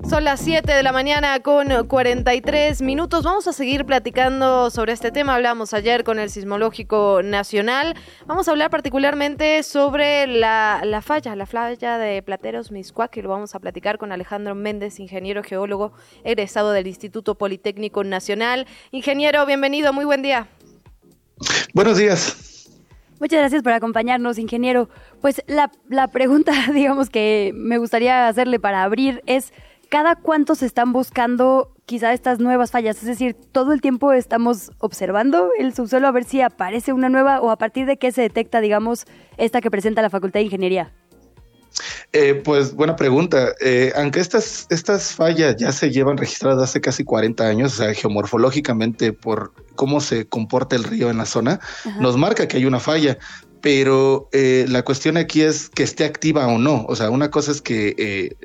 C: Son las 7 de la mañana con 43 minutos. Vamos a seguir platicando sobre este tema. Hablamos ayer con el Sismológico Nacional. Vamos a hablar particularmente sobre la, la falla, la falla de Plateros Miscuac, y lo vamos a platicar con Alejandro Méndez, ingeniero geólogo egresado del Instituto Politécnico Nacional. Ingeniero, bienvenido, muy buen día.
K: Buenos días.
B: Muchas gracias por acompañarnos, ingeniero. Pues la, la pregunta, digamos, que me gustaría hacerle para abrir es cada cuánto se están buscando quizá estas nuevas fallas. Es decir, todo el tiempo estamos observando el subsuelo a ver si aparece una nueva o a partir de qué se detecta, digamos, esta que presenta la Facultad de Ingeniería.
K: Eh, pues buena pregunta. Eh, aunque estas, estas fallas ya se llevan registradas hace casi 40 años, o sea, geomorfológicamente por cómo se comporta el río en la zona, nos marca que hay una falla pero eh, la cuestión aquí es que esté activa o no. O sea, una cosa es que eh,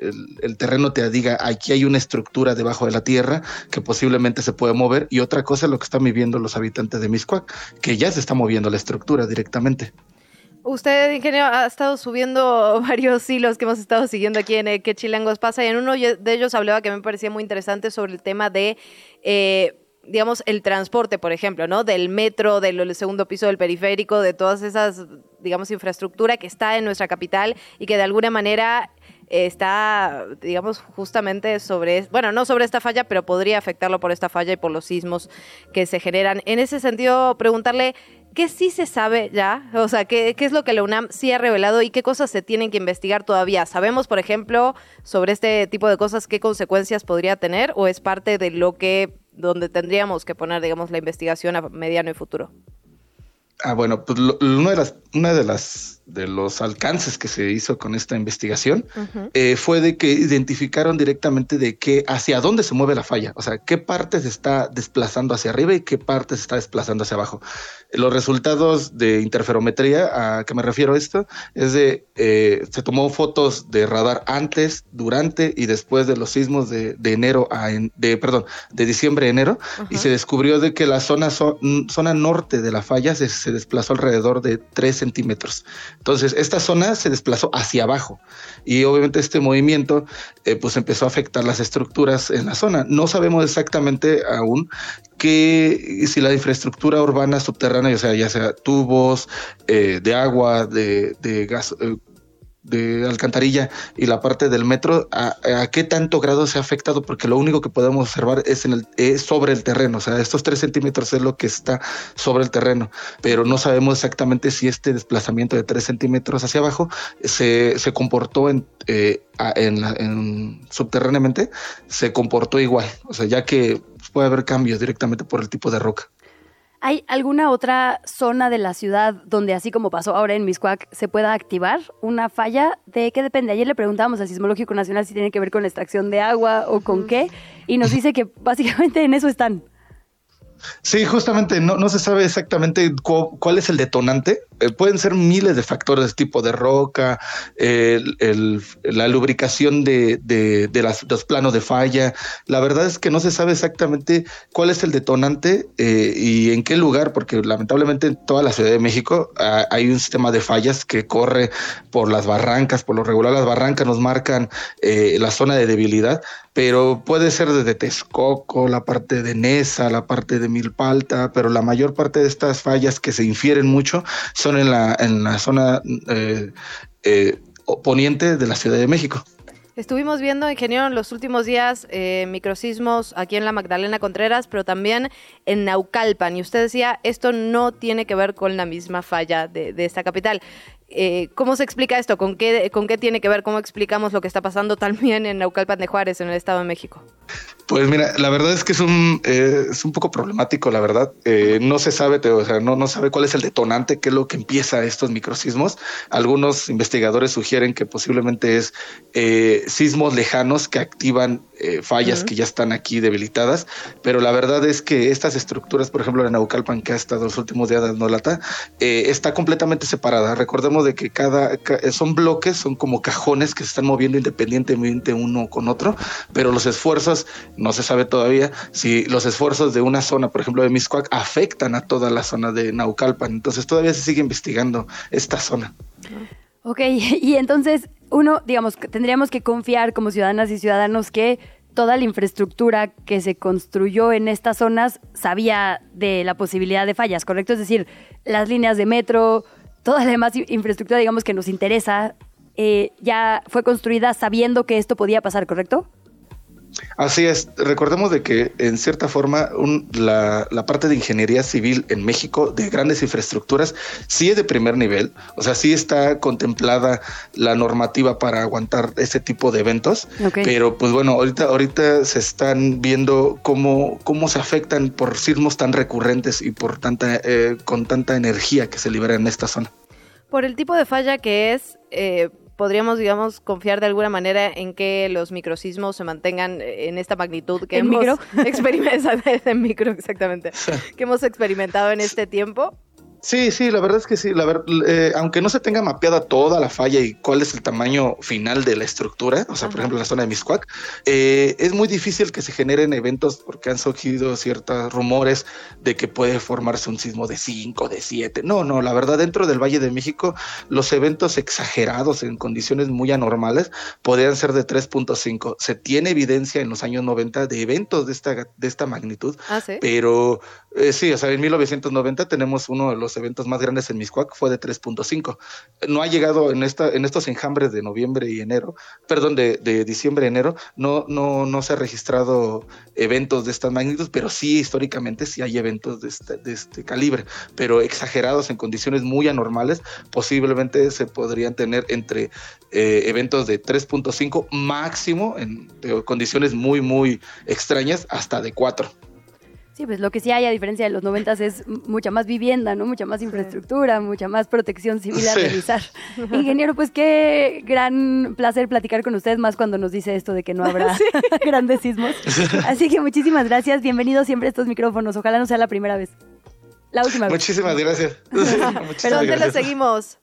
K: el, terreno te diga aquí hay una estructura debajo de la tierra que posiblemente se puede mover y otra cosa es lo que están viviendo los habitantes de Miscuac, que ya se está moviendo la estructura directamente.
C: Usted, ingeniero, ha estado subiendo varios hilos que hemos estado siguiendo aquí en eh, ¿Qué Chilangos pasa? Y en uno de ellos hablaba que me parecía muy interesante sobre el tema de digamos, el transporte, por ejemplo, ¿no? Del metro, del segundo piso del periférico, de todas esas, digamos, infraestructura que está en nuestra capital y que de alguna manera está, digamos, justamente sobre, bueno, no sobre esta falla, pero podría afectarlo por esta falla y por los sismos que se generan. En ese sentido, preguntarle, ¿qué sí se sabe ya? O sea, ¿qué, qué es lo que la UNAM sí ha revelado y qué cosas se tienen que investigar todavía? ¿Sabemos, por ejemplo, sobre este tipo de cosas qué consecuencias podría tener o es parte de lo que donde tendríamos que poner, digamos, la investigación a mediano y futuro?
K: Ah, bueno, pues una de las, una de las de los alcances que se hizo con esta investigación eh, fue de que identificaron directamente de qué hacia dónde se mueve la falla, o sea, qué parte se está desplazando hacia arriba y qué parte se está desplazando hacia abajo. Los resultados de interferometría, ¿a qué me refiero esto? Es de, eh, se tomó fotos de radar antes, durante y después de los sismos de, enero a, de, perdón, de diciembre a enero, y se descubrió de que la zona, zona norte de la falla se, se desplazó alrededor de 3 centímetros. Entonces, esta zona se desplazó hacia abajo y obviamente este movimiento eh, pues empezó a afectar las estructuras en la zona. No sabemos exactamente aún que si la infraestructura urbana subterránea, o sea, ya sea tubos eh, de agua, de, gas, eh, de alcantarilla y la parte del metro, a, qué tanto grado se ha afectado, porque lo único que podemos observar es, en el, es sobre el terreno, o sea, estos tres centímetros es lo que está sobre el terreno, pero no sabemos exactamente si este desplazamiento de tres centímetros hacia abajo se, se comportó en, eh, en, en, subterráneamente, se comportó igual, o sea, ya que puede haber cambios directamente por el tipo de roca.
B: ¿Hay alguna otra zona de la ciudad donde, así como pasó ahora en Miscuac, se pueda activar una falla? ¿De qué depende? Ayer le preguntábamos al Sismológico Nacional si tiene que ver con la extracción de agua o con qué, y nos dice que básicamente en eso están.
K: Sí, justamente no, no se sabe exactamente cu cuál es el detonante. Eh, pueden ser miles de factores, tipo de roca, la lubricación de, de, los planos de falla. La verdad es que no se sabe exactamente cuál es el detonante eh, y en qué lugar, porque lamentablemente en toda la Ciudad de México ah, hay un sistema de fallas que corre por las barrancas, por lo regular las barrancas nos marcan eh, la zona de debilidad, pero puede ser desde Texcoco, la parte de Nesa, la parte de Milpalta, pero la mayor parte de estas fallas que se infieren mucho son en la, en la zona eh, eh, poniente de la Ciudad de México.
C: Estuvimos viendo, ingeniero, en los últimos días eh, microsismos aquí en la Magdalena Contreras, pero también en Naucalpan. Y usted decía, esto no tiene que ver con la misma falla de, esta capital. Eh, ¿Cómo se explica esto? ¿Con qué, ¿Con qué tiene que ver? ¿Cómo explicamos lo que está pasando también en Naucalpan de Juárez, en el Estado de México?
K: Pues mira, la verdad es que es un, eh, es un poco problemático, la verdad. Eh, no se sabe, o sea, no, no sabe cuál es el detonante, qué es lo que empieza estos microsismos. Algunos investigadores sugieren que posiblemente es eh, sismos lejanos que activan fallas uh -huh. que ya están aquí debilitadas, pero la verdad es que estas estructuras, por ejemplo, la Naucalpan, que ha estado los últimos días dando lata, eh, está completamente separada. Recordemos de que cada, ca son bloques, son como cajones que se están moviendo independientemente uno con otro, pero los esfuerzos no se sabe todavía si los esfuerzos de una zona, por ejemplo, de Miscuac, afectan a toda la zona de Naucalpan. Entonces todavía se sigue investigando esta zona.
B: Ok, y entonces uno, digamos, tendríamos que confiar como ciudadanas y ciudadanos que toda la infraestructura que se construyó en estas zonas sabía de la posibilidad de fallas, ¿correcto? Es decir, las líneas de metro, toda la demás infraestructura, digamos, que nos interesa, eh, ya fue construida sabiendo que esto podía pasar, ¿correcto?
K: Así es, recordemos de que en cierta forma un, la, la, parte de ingeniería civil en México de grandes infraestructuras sí es de primer nivel, o sea, sí está contemplada la normativa para aguantar ese tipo de eventos, okay. pero pues bueno, ahorita, ahorita se están viendo cómo, cómo se afectan por sismos tan recurrentes y por tanta, eh, con tanta energía que se libera en esta zona.
C: Por el tipo de falla que es, eh, podríamos, digamos, confiar de alguna manera en que los microsismos se mantengan en esta magnitud que
B: ¿En
C: hemos
B: micro?
C: experimentado en micro, exactamente, que hemos experimentado en este tiempo.
K: Sí, sí, la verdad es que sí. La ver, eh, aunque no se tenga mapeada toda la falla y cuál es el tamaño final de la estructura, o sea, Ajá. por ejemplo, la zona de Miscuac, eh, es muy difícil que se generen eventos porque han surgido ciertos rumores de que puede formarse un sismo de 5, de 7. No, no, la verdad, dentro del Valle de México, los eventos exagerados en condiciones muy anormales podrían ser de 3.5. Se tiene evidencia en los años 90 de eventos de esta, de esta magnitud,
C: ¿Ah, sí?
K: pero eh, sí, o sea, en 1990 tenemos uno de los eventos más grandes en Miscuac, fue de 3.5. No ha llegado en, esta, en estos enjambres de noviembre y enero, perdón, de, diciembre y enero, no, no, no se ha registrado eventos de estas magnitudes, pero sí históricamente sí hay eventos de este, de este calibre, pero exagerados en condiciones muy anormales, posiblemente se podrían tener entre eh, eventos de 3.5 máximo en condiciones muy, muy extrañas, hasta de 4.
B: Sí, pues lo que sí hay a diferencia de los noventas es mucha más vivienda, ¿no? Mucha más infraestructura, mucha más protección civil a sí. realizar. Ingeniero, pues qué gran placer platicar con usted, más cuando nos dice esto de que no habrá sí. grandes sismos. Así que muchísimas gracias, bienvenido siempre a estos micrófonos. Ojalá no sea la primera vez. La última vez.
K: Muchísimas gracias.
C: Pero ¿dónde lo seguimos?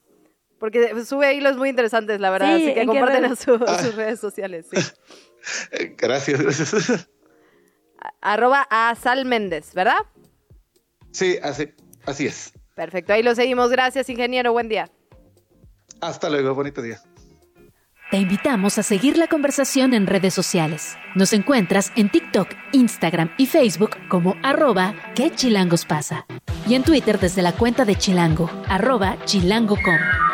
C: Porque sube hilos muy interesantes, la verdad, sí, así que comparten a, su, a, sus redes sociales. Sí.
K: Gracias, gracias
C: arroba a Sal Méndez, ¿verdad?
K: Sí, así, así es.
C: Perfecto, ahí lo seguimos. Gracias, ingeniero. Buen día.
K: Hasta luego, bonito día.
E: Te invitamos a seguir la conversación en redes sociales. Nos encuentras en TikTok, Instagram y Facebook como arroba que chilangos pasa. Y en Twitter desde la cuenta de Chilango, arroba chilango.com.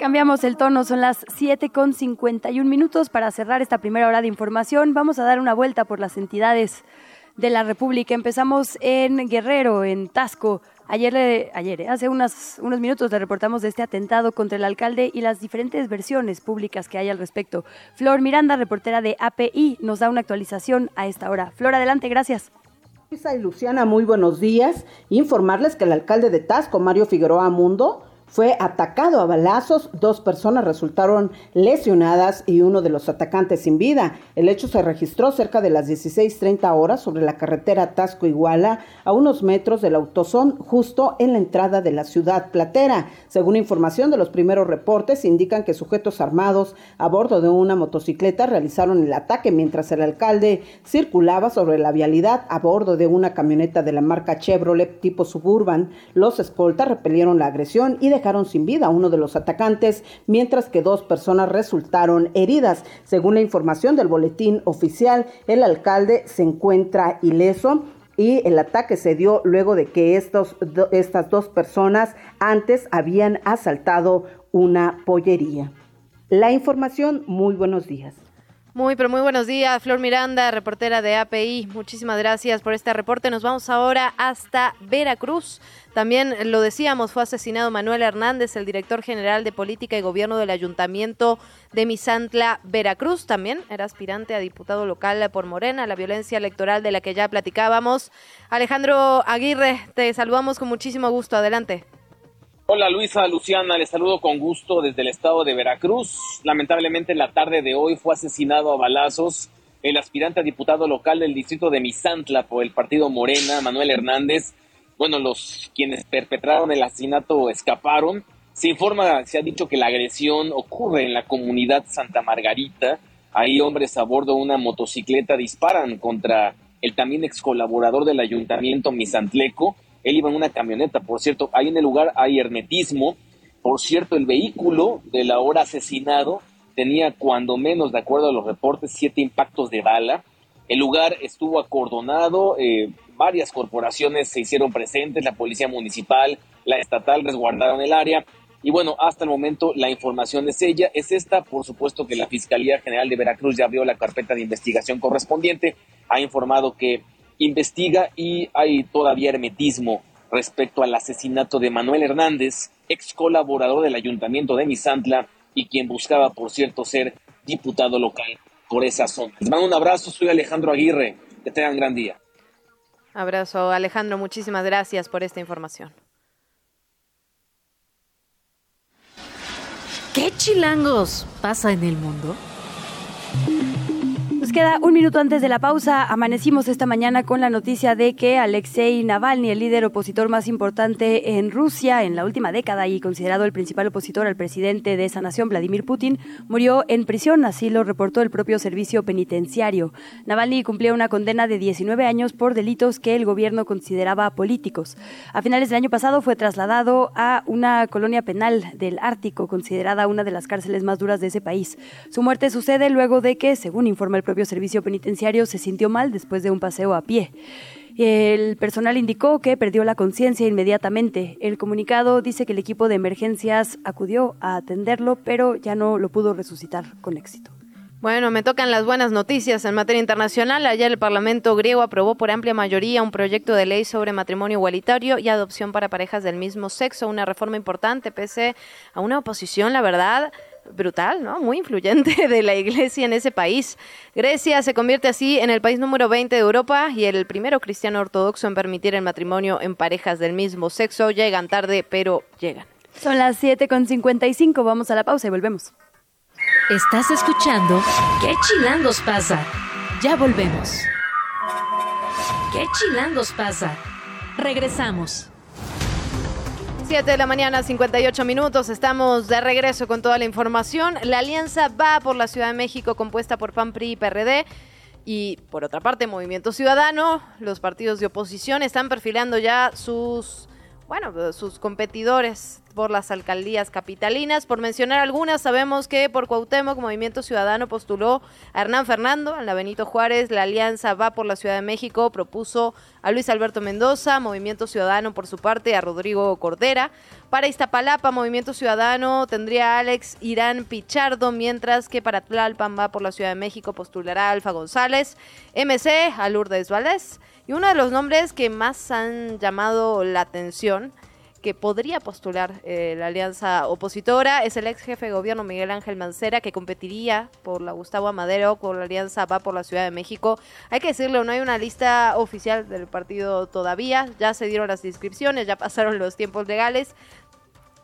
B: Cambiamos el tono, son las 7 con 51 minutos para cerrar esta primera hora de información. Vamos a dar una vuelta por las entidades de la República. Empezamos en Guerrero, en Tasco. Ayer, ayer hace unos minutos le reportamos de este atentado contra el alcalde y las diferentes versiones públicas que hay al respecto. Flor Miranda, reportera de API, nos da una actualización a esta hora. Flor, adelante, gracias.
L: Luisa Luciana, muy buenos días. Informarles que el alcalde de Tasco, Mario Figueroa Mundo, fue atacado a balazos, dos personas resultaron lesionadas y uno de los atacantes sin vida. El hecho se registró cerca de las 16.30 horas sobre la carretera Tasco-Iguala, a unos metros del autosón, justo en la entrada de la ciudad platera. Según información de los primeros reportes, indican que sujetos armados a bordo de una motocicleta realizaron el ataque mientras el alcalde circulaba sobre la vialidad a bordo de una camioneta de la marca Chevrolet tipo Suburban. Los escoltas repelieron la agresión y de dejaron sin vida a uno de los atacantes, mientras que dos personas resultaron heridas. Según la información del boletín oficial, el alcalde se encuentra ileso y el ataque se dio luego de que estos, estas dos personas antes habían asaltado una pollería. La información, muy buenos días.
C: Muy, pero muy buenos días, Flor Miranda, reportera de API. Muchísimas gracias por este reporte. Nos vamos ahora hasta Veracruz. También lo decíamos, fue asesinado Manuel Hernández, el director general de Política y Gobierno del Ayuntamiento de Misantla, Veracruz. También era aspirante a diputado local por Morena, la violencia electoral de la que ya platicábamos. Alejandro Aguirre, te saludamos con muchísimo gusto. Adelante.
M: Hola Luisa, Luciana, les saludo con gusto desde el estado de Veracruz. Lamentablemente en la tarde de hoy fue asesinado a balazos el aspirante a diputado local del distrito de Misantla por el partido Morena, Manuel Hernández. Bueno, los quienes perpetraron el asesinato escaparon. Se informa, se ha dicho que la agresión ocurre en la comunidad Santa Margarita. Ahí hombres a bordo de una motocicleta disparan contra el también ex colaborador del ayuntamiento Misantleco él iba en una camioneta, por cierto, ahí en el lugar hay hermetismo. Por cierto, el vehículo del ahora asesinado tenía cuando menos, de acuerdo a los reportes, siete impactos de bala. El lugar estuvo acordonado, eh, varias corporaciones se hicieron presentes, la policía municipal, la estatal resguardaron el área. Y bueno, hasta el momento la información es ella, es esta. Por supuesto que la Fiscalía General de Veracruz ya abrió la carpeta de investigación correspondiente. Ha informado que investiga y hay todavía hermetismo respecto al asesinato de Manuel Hernández, ex colaborador del ayuntamiento de Misantla y quien buscaba, por cierto, ser diputado local por esa zona. Les mando un abrazo, soy Alejandro Aguirre, que tengan gran día.
C: Abrazo, Alejandro, muchísimas gracias por esta información.
E: ¿Qué chilangos pasa en el mundo?
B: Nos queda un minuto antes de la pausa. Amanecimos esta mañana con la noticia de que Alexei Navalny, el líder opositor más importante en Rusia en la última década y considerado el principal opositor al presidente de esa nación, Vladimir Putin, murió en prisión. Así lo reportó el propio servicio penitenciario. Navalny cumplía una condena de 19 años por delitos que el gobierno consideraba políticos. A finales del año pasado fue trasladado a una colonia penal del Ártico, considerada una de las cárceles más duras de ese país. Su muerte sucede luego de que, según informa el propio servicio penitenciario se sintió mal después de un paseo a pie. El personal indicó que perdió la conciencia inmediatamente. El comunicado dice que el equipo de emergencias acudió a atenderlo, pero ya no lo pudo resucitar con éxito.
C: Bueno, me tocan las buenas noticias en materia internacional. Ayer el Parlamento griego aprobó por amplia mayoría un proyecto de ley sobre matrimonio igualitario y adopción para parejas del mismo sexo, una reforma importante pese a una oposición, la verdad, brutal, ¿no? Muy influyente de la iglesia en ese país. Grecia se convierte así en el país número 20 de Europa y el primero cristiano ortodoxo en permitir el matrimonio en parejas del mismo sexo. Llegan tarde, pero llegan.
B: Son las 7.55, vamos a la pausa y volvemos.
E: Estás escuchando ¿Qué chilangos pasa? Ya volvemos. ¿Qué chilangos pasa? Regresamos.
C: 7 de la mañana, 58 minutos. Estamos de regreso con toda la información. La alianza va por la Ciudad de México, compuesta por PAN, PRI y PRD. Y por otra parte, Movimiento Ciudadano, los partidos de oposición están perfilando ya sus, bueno, sus competidores por las alcaldías capitalinas. Por mencionar algunas, sabemos que por Cuauhtémoc Movimiento Ciudadano postuló a Hernán Fernando, en la Benito Juárez, la Alianza Va por la Ciudad de México propuso a Luis Alberto Mendoza, Movimiento Ciudadano por su parte a Rodrigo Cordera. Para Iztapalapa, Movimiento Ciudadano tendría a Alex Irán Pichardo, mientras que para Tlalpan va por la Ciudad de México postulará Alfa González, MC a Lourdes Valdés. Y uno de los nombres que más han llamado la atención que podría postular eh, la alianza opositora. Es el ex jefe de gobierno Miguel Ángel Mancera, que competiría por la Gustavo Amadero con la alianza Va por la Ciudad de México. Hay que decirlo, no hay una lista oficial del partido todavía, ya se dieron las inscripciones, ya pasaron los tiempos legales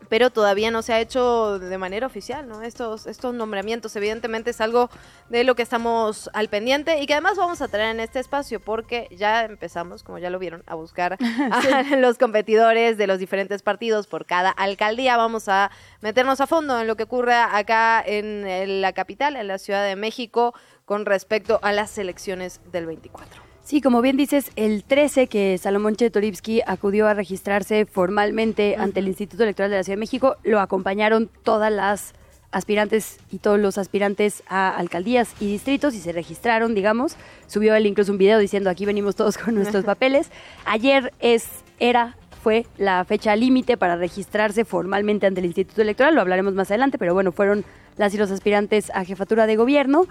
C: pero todavía no se ha hecho de manera oficial, ¿no? Estos, estos nombramientos, evidentemente es algo de lo que estamos al pendiente y que además vamos a traer en este espacio porque ya empezamos, como ya lo vieron, a buscar a los competidores de los diferentes partidos por cada alcaldía. Vamos a meternos a fondo en lo que ocurre acá en la capital, en la Ciudad de México, con respecto a las elecciones del 24.
B: Sí, como bien dices, el 13 que Salomón Chetorivsky acudió a registrarse formalmente ante el Instituto Electoral de la Ciudad de México, lo acompañaron todas las aspirantes y todos los aspirantes a alcaldías y distritos y se registraron, digamos. Subió él incluso un video diciendo aquí venimos todos con nuestros papeles. Ayer es, era, fue la fecha límite para registrarse formalmente ante el Instituto Electoral, lo hablaremos más adelante, pero bueno, fueron las y los aspirantes a jefatura de gobierno.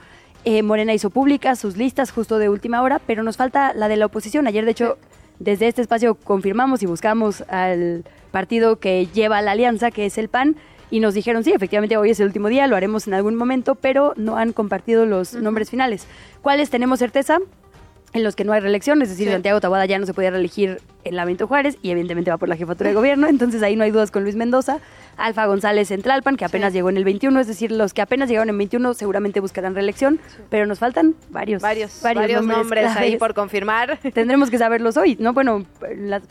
B: Eh, Morena hizo públicas sus listas justo de última hora, pero nos falta la de la oposición. Ayer, de hecho, desde este espacio confirmamos y buscamos al partido que lleva la alianza, que es el PAN, y nos dijeron, sí, efectivamente hoy es el último día, lo haremos en algún momento, pero no han compartido los nombres finales. ¿Cuáles tenemos certeza? En los que no hay reelección, es decir, Santiago Taboada ya no se podía reelegir en la Benito Juárez y evidentemente va por la jefatura de gobierno, entonces ahí no hay dudas con Luis Mendoza, Alfa González en Tlalpan, que apenas llegó en el 21, es decir, los que apenas llegaron en 21 seguramente buscarán reelección, pero nos faltan varios.
C: Varios, varios, nombres, ahí por confirmar.
B: Tendremos que saberlos hoy, no, bueno,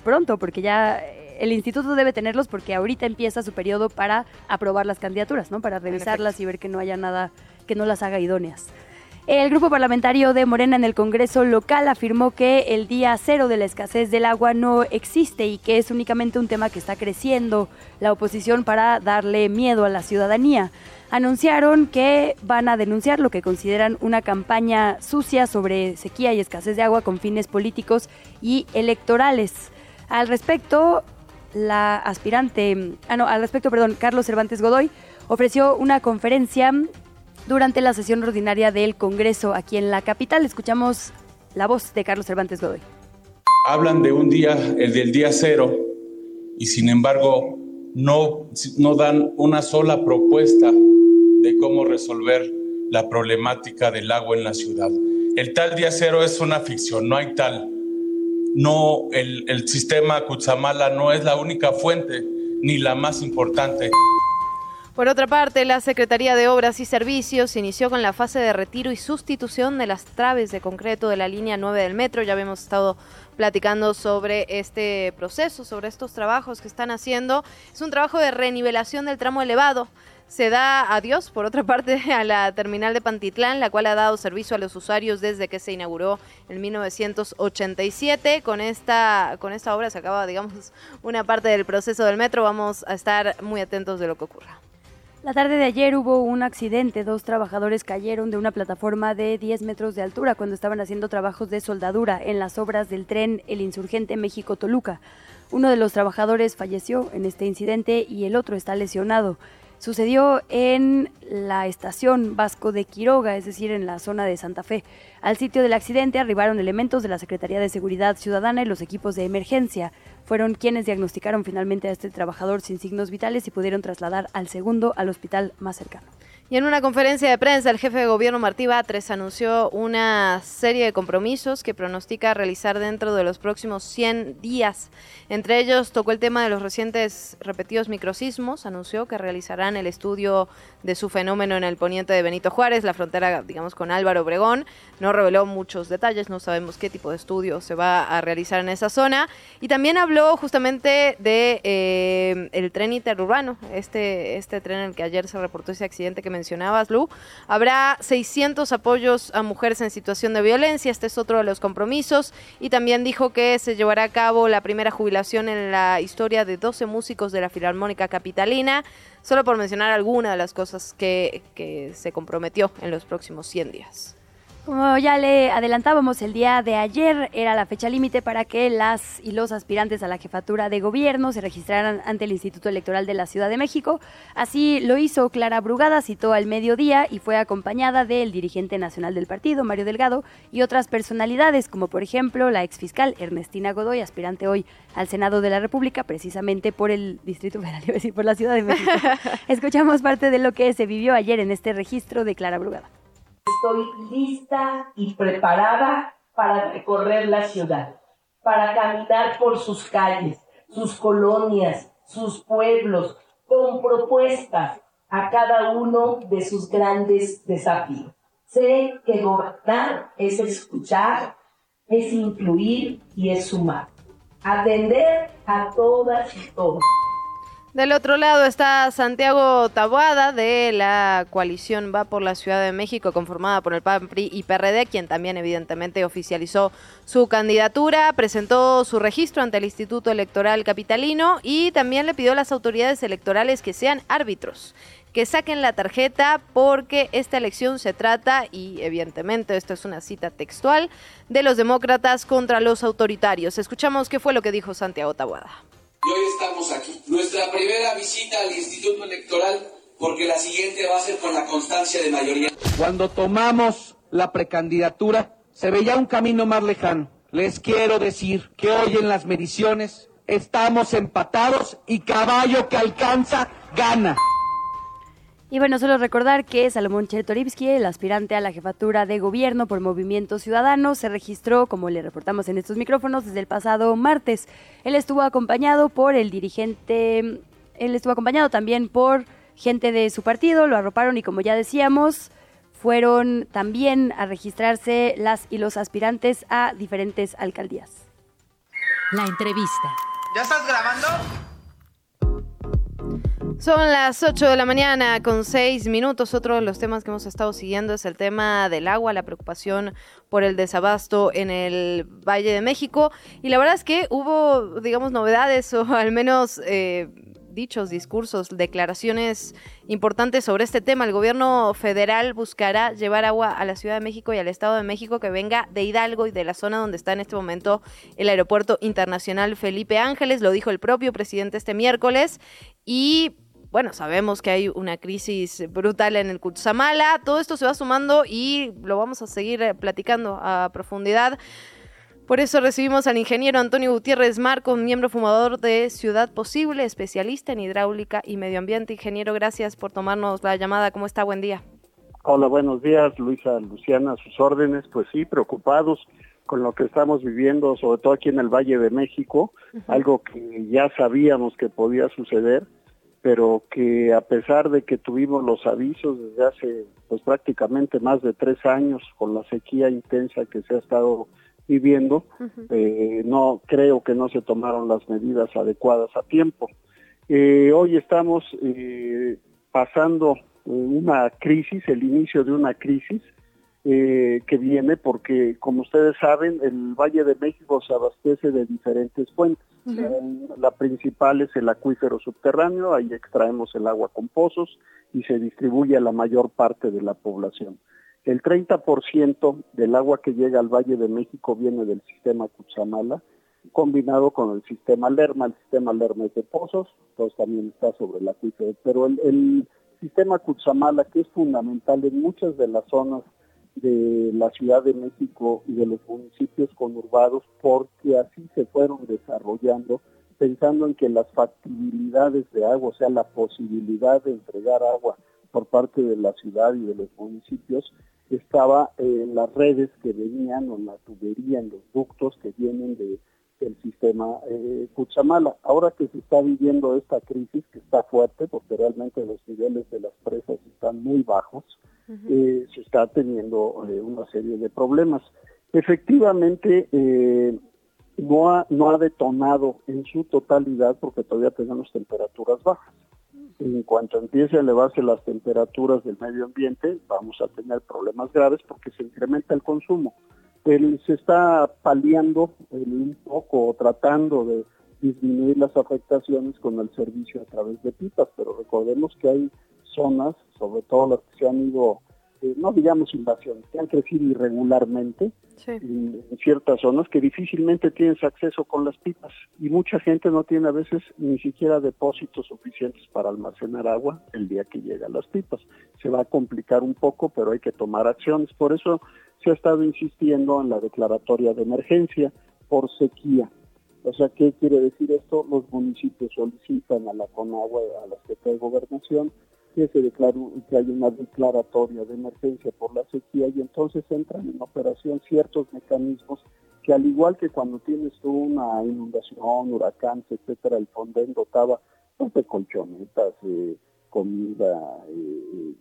B: pronto, porque ya el instituto debe tenerlos porque ahorita empieza su periodo para aprobar las candidaturas, ¿no? Para revisarlas y ver que no haya nada que no las haga idóneas. El grupo parlamentario de Morena en el Congreso local afirmó que el día cero de la escasez del agua no existe y que es únicamente un tema que está creciendo la oposición para darle miedo a la ciudadanía. Anunciaron que van a denunciar lo que consideran una campaña sucia sobre sequía y escasez de agua con fines políticos y electorales. Al respecto, la aspirante, ah no, al respecto, perdón, Carlos Cervantes Godoy ofreció una conferencia durante la sesión ordinaria del Congreso aquí en la capital. Escuchamos la voz de Carlos Cervantes Godoy.
N: Hablan de un día, el del día cero, y sin embargo no, no dan una sola propuesta de cómo resolver la problemática del agua en la ciudad. El tal día cero es una ficción, no hay tal. No, el, el sistema Cutzamala no es la única fuente ni la más importante.
C: Por otra parte, la Secretaría de Obras y Servicios inició con la fase de retiro y sustitución de las traves de concreto de la línea 9 del metro. Ya habíamos estado platicando sobre este proceso, sobre estos trabajos que están haciendo. Es un trabajo de renivelación del tramo elevado. Se da adiós, por otra parte, a la terminal de Pantitlán, la cual ha dado servicio a los usuarios desde que se inauguró en 1987. Con esta, con esta obra se acaba, digamos, una parte del proceso del metro. Vamos a estar muy atentos de lo que ocurra.
B: La tarde de ayer hubo un accidente. Dos trabajadores cayeron de una plataforma de 10 metros de altura cuando estaban haciendo trabajos de soldadura en las obras del tren El Insurgente México-Toluca. Uno de los trabajadores falleció en este incidente y el otro está lesionado. Sucedió en la estación Vasco de Quiroga, es decir, en la zona de Santa Fe. Al sitio del accidente arribaron elementos de la Secretaría de Seguridad Ciudadana y los equipos de emergencia fueron quienes diagnosticaron finalmente a este trabajador sin signos vitales y pudieron trasladar al segundo al hospital más cercano.
C: Y en una conferencia de prensa, el jefe de gobierno Martí Batres anunció una serie de compromisos que pronostica realizar dentro de los próximos 100 días. Entre ellos tocó el tema de los recientes repetidos microsismos, anunció que realizarán el estudio de su fenómeno en el poniente de Benito Juárez, la frontera, digamos, con Álvaro Obregón. No reveló muchos detalles, no sabemos qué tipo de estudio se va a realizar en esa zona. Y también habló justamente de eh, tren interurbano, este, este tren en el que ayer se reportó ese accidente que mencionabas, Lu. Habrá 600 apoyos a mujeres en situación de violencia, este es otro de los compromisos. Y también dijo que se llevará a cabo la primera jubilación en la historia de 12 músicos de la Filarmónica Capitalina, solo por mencionar alguna de las cosas que, que se comprometió en los próximos 100 días.
B: Como ya le adelantábamos, el día de ayer era la fecha límite para que las y los aspirantes a la jefatura de gobierno se registraran ante el Instituto Electoral de la Ciudad de México. Así lo hizo Clara Brugada, citó al mediodía y fue acompañada del dirigente nacional del partido, Mario Delgado, y otras personalidades, como por ejemplo la exfiscal Ernestina Godoy, aspirante hoy al Senado de la República, precisamente por el Distrito Federal, iba a decir, por la Ciudad de México. Escuchamos parte de lo que se vivió ayer en este registro de Clara Brugada.
O: Estoy lista y preparada para recorrer la ciudad, para caminar por sus calles, sus colonias, sus pueblos, con propuestas a cada uno de sus grandes desafíos. Sé que gobernar es escuchar, es incluir y es sumar. Atender a todas y todos.
C: Del otro lado está Santiago Taboada de la coalición Va por la Ciudad de México, conformada por el PAN, PRI y PRD, quien también evidentemente oficializó su candidatura, presentó su registro ante el Instituto Electoral Capitalino y también le pidió a las autoridades electorales que sean árbitros que saquen la tarjeta porque esta elección se trata, y evidentemente esto es una cita textual, de los demócratas contra los autoritarios. Escuchamos qué fue lo que dijo Santiago Taboada.
P: Y hoy estamos aquí. Nuestra primera visita al Instituto Electoral, porque la siguiente va a ser con la constancia de mayoría.
Q: Cuando tomamos la precandidatura, se veía un camino más lejano. Les quiero decir que hoy en las mediciones estamos empatados y caballo que alcanza gana.
B: Y bueno, solo recordar que Salomón Chertorivsky, el aspirante a la jefatura de gobierno por Movimiento Ciudadano, se registró, como le reportamos en estos micrófonos, desde el pasado martes. Él estuvo acompañado por el dirigente, él estuvo acompañado también por gente de su partido, lo arroparon y como ya decíamos, fueron también a registrarse las y los aspirantes a diferentes alcaldías.
E: La entrevista.
F: ¿Ya estás grabando?
C: Son las 8 de la mañana con 6 minutos. Otro de los temas que hemos estado siguiendo es el tema del agua, la preocupación por el desabasto en el Valle de México. Y la verdad es que hubo, digamos, novedades o al menos eh, dichos, discursos, declaraciones importantes sobre este tema. El gobierno federal buscará llevar agua a la Ciudad de México y al Estado de México que venga de Hidalgo y de la zona donde está en este momento el Aeropuerto Internacional Felipe Ángeles. Lo dijo el propio presidente este miércoles. Y bueno, sabemos que hay una crisis brutal en el Cutzamala. Todo esto se va sumando y lo vamos a seguir eh, platicando a profundidad. Por eso recibimos al ingeniero Antonio Gutiérrez Marco, miembro fumador de Ciudad Posible, especialista en hidráulica y medio ambiente. Ingeniero, gracias por tomarnos la llamada. ¿Cómo está? Buen día.
R: Hola, buenos días, Luisa, Luciana, a sus órdenes. Pues sí, preocupados con lo que estamos viviendo, sobre todo aquí en el Valle de México, algo que ya sabíamos que podía suceder pero que a pesar de que tuvimos los avisos desde hace pues prácticamente más de tres años con la sequía intensa que se ha estado viviendo, eh, no creo que no se tomaron las medidas adecuadas a tiempo. Eh, hoy estamos eh, pasando una crisis, el inicio de una crisis eh, que viene porque, como ustedes saben, el Valle de México se abastece de diferentes fuentes. La principal es el acuífero subterráneo, ahí extraemos el agua con pozos y se distribuye a la mayor parte de la población. El 30% del agua que llega al Valle de México viene del sistema Cutzamala, combinado con el sistema Lerma. El sistema Lerma es de pozos, entonces también está sobre el acuífero. Pero el, el sistema Cutzamala, que es fundamental en muchas de las zonas de la Ciudad de México y de los municipios conurbados porque así se fueron desarrollando pensando en que las factibilidades de agua, o sea, la posibilidad de entregar agua por parte de la ciudad y de los municipios, estaba en las redes que venían o en la tubería, en los ductos que vienen de, del sistema eh, Cuchamala. Ahora que se está viviendo esta crisis, que está fuerte, porque realmente los niveles de las presas están muy bajos, eh, se está teniendo eh, una serie de problemas. Efectivamente, eh, no, ha, no ha detonado en su totalidad porque todavía tenemos temperaturas bajas. En cuanto empiece a elevarse las temperaturas del medio ambiente, vamos a tener problemas graves porque se incrementa el consumo. El- se está paliando el- un poco o tratando de disminuir las afectaciones con el servicio a través de pipas, pero recordemos que hay zonas, sobre todo las que se han ido, eh, no digamos invasiones, que han crecido irregularmente en, en ciertas zonas que difícilmente tienes acceso con las pipas y mucha gente no tiene a veces ni siquiera depósitos suficientes para almacenar agua el día que llegan las pipas. Se va a complicar un poco, pero hay que tomar acciones. Por eso se ha estado insistiendo en la declaratoria de emergencia por sequía. O sea, ¿qué quiere decir esto? Los municipios solicitan a la Conagua, a la Secretaría de Gobernación, que se declare, que haya una declaratoria de emergencia por la sequía y entonces entran en operación ciertos mecanismos que al igual que cuando tienes tú una inundación, huracanes, etcétera, el Fonden dotaba pues, de colchonetas, eh, comida, eh,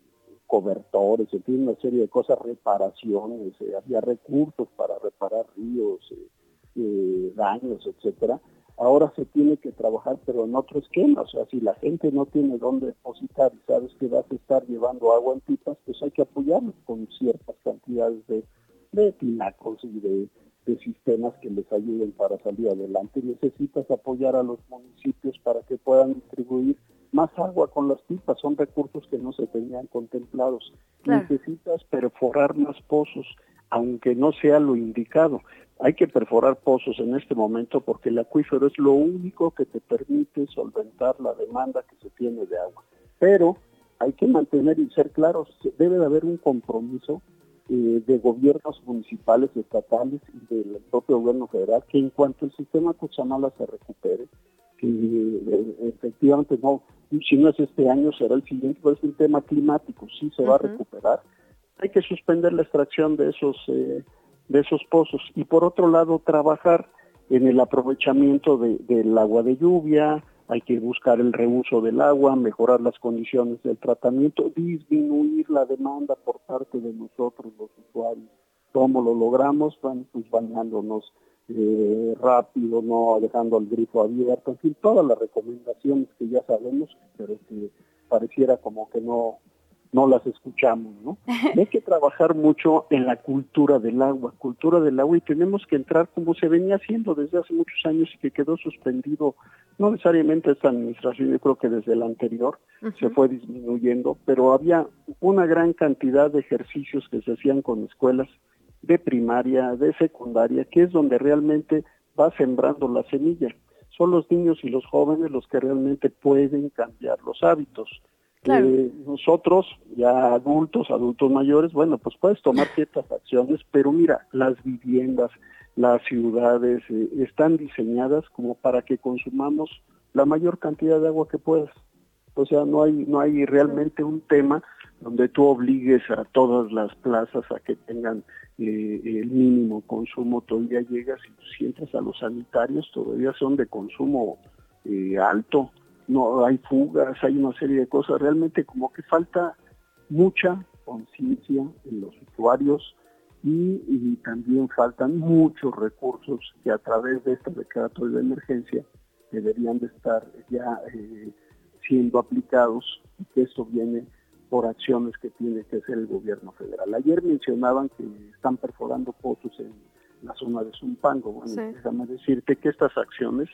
R: cobertores, en fin, una serie de cosas, reparaciones, eh, había recursos para reparar ríos, eh, eh, daños, etcétera. Ahora se tiene que trabajar, pero en otro esquema. O sea, si la gente no tiene dónde depositar y sabes que vas a estar llevando agua en pipas, pues hay que apoyarlos con ciertas cantidades de, de tinacos y de, de sistemas que les ayuden para salir adelante. Necesitas apoyar a los municipios para que puedan distribuir más agua con las pipas. Son recursos que no se tenían contemplados.
B: Claro.
R: Necesitas perforar más pozos, aunque no sea lo indicado. Hay que perforar pozos en este momento porque el acuífero es lo único que te permite solventar la demanda que se tiene de agua. Pero hay que mantener y ser claros, debe de haber un compromiso eh, de gobiernos municipales, estatales y del propio gobierno federal que en cuanto el sistema Cuchamala se recupere, que eh, efectivamente no, si no es este año será el siguiente, pero es un tema climático, sí se va a recuperar. Hay que suspender la extracción de esos eh, de esos pozos y por otro lado trabajar en el aprovechamiento de- del agua de lluvia, hay que buscar el reuso del agua, mejorar las condiciones del tratamiento, disminuir la demanda por parte de nosotros los usuarios. ¿Cómo lo logramos? Bueno, pues bañándonos eh, rápido, no dejando el grifo abierto, en fin, todas las recomendaciones que ya sabemos, pero que pareciera como que no, no las escuchamos, ¿no? Y hay que trabajar mucho en la cultura del agua, cultura del agua, y tenemos que entrar como se venía haciendo desde hace muchos años y que quedó suspendido, no necesariamente esta administración, yo creo que desde la anterior se fue disminuyendo, pero había una gran cantidad de ejercicios que se hacían con escuelas de primaria, de secundaria, que es donde realmente va sembrando la semilla. Son los niños y los jóvenes los que realmente pueden cambiar los hábitos.
B: Claro.
R: Eh, nosotros, ya adultos, adultos mayores, bueno, pues puedes tomar ciertas acciones, pero mira, las viviendas, las ciudades eh, están diseñadas como para que consumamos la mayor cantidad de agua que puedas. O sea, no hay, no hay realmente un tema donde tú obligues a todas las plazas a que tengan eh, el mínimo consumo. Todavía llegas y si entras a los sanitarios, todavía son de consumo eh, alto. No hay fugas, hay una serie de cosas. Realmente como que falta mucha conciencia en los usuarios y, y también faltan muchos recursos que a través de esta declaratoria de emergencia deberían de estar ya eh, siendo aplicados y que esto viene por acciones que tiene que hacer el gobierno federal. Ayer mencionaban que están perforando pozos en la zona de Zumpango. Bueno,
C: Sí.
R: déjame decirte que estas acciones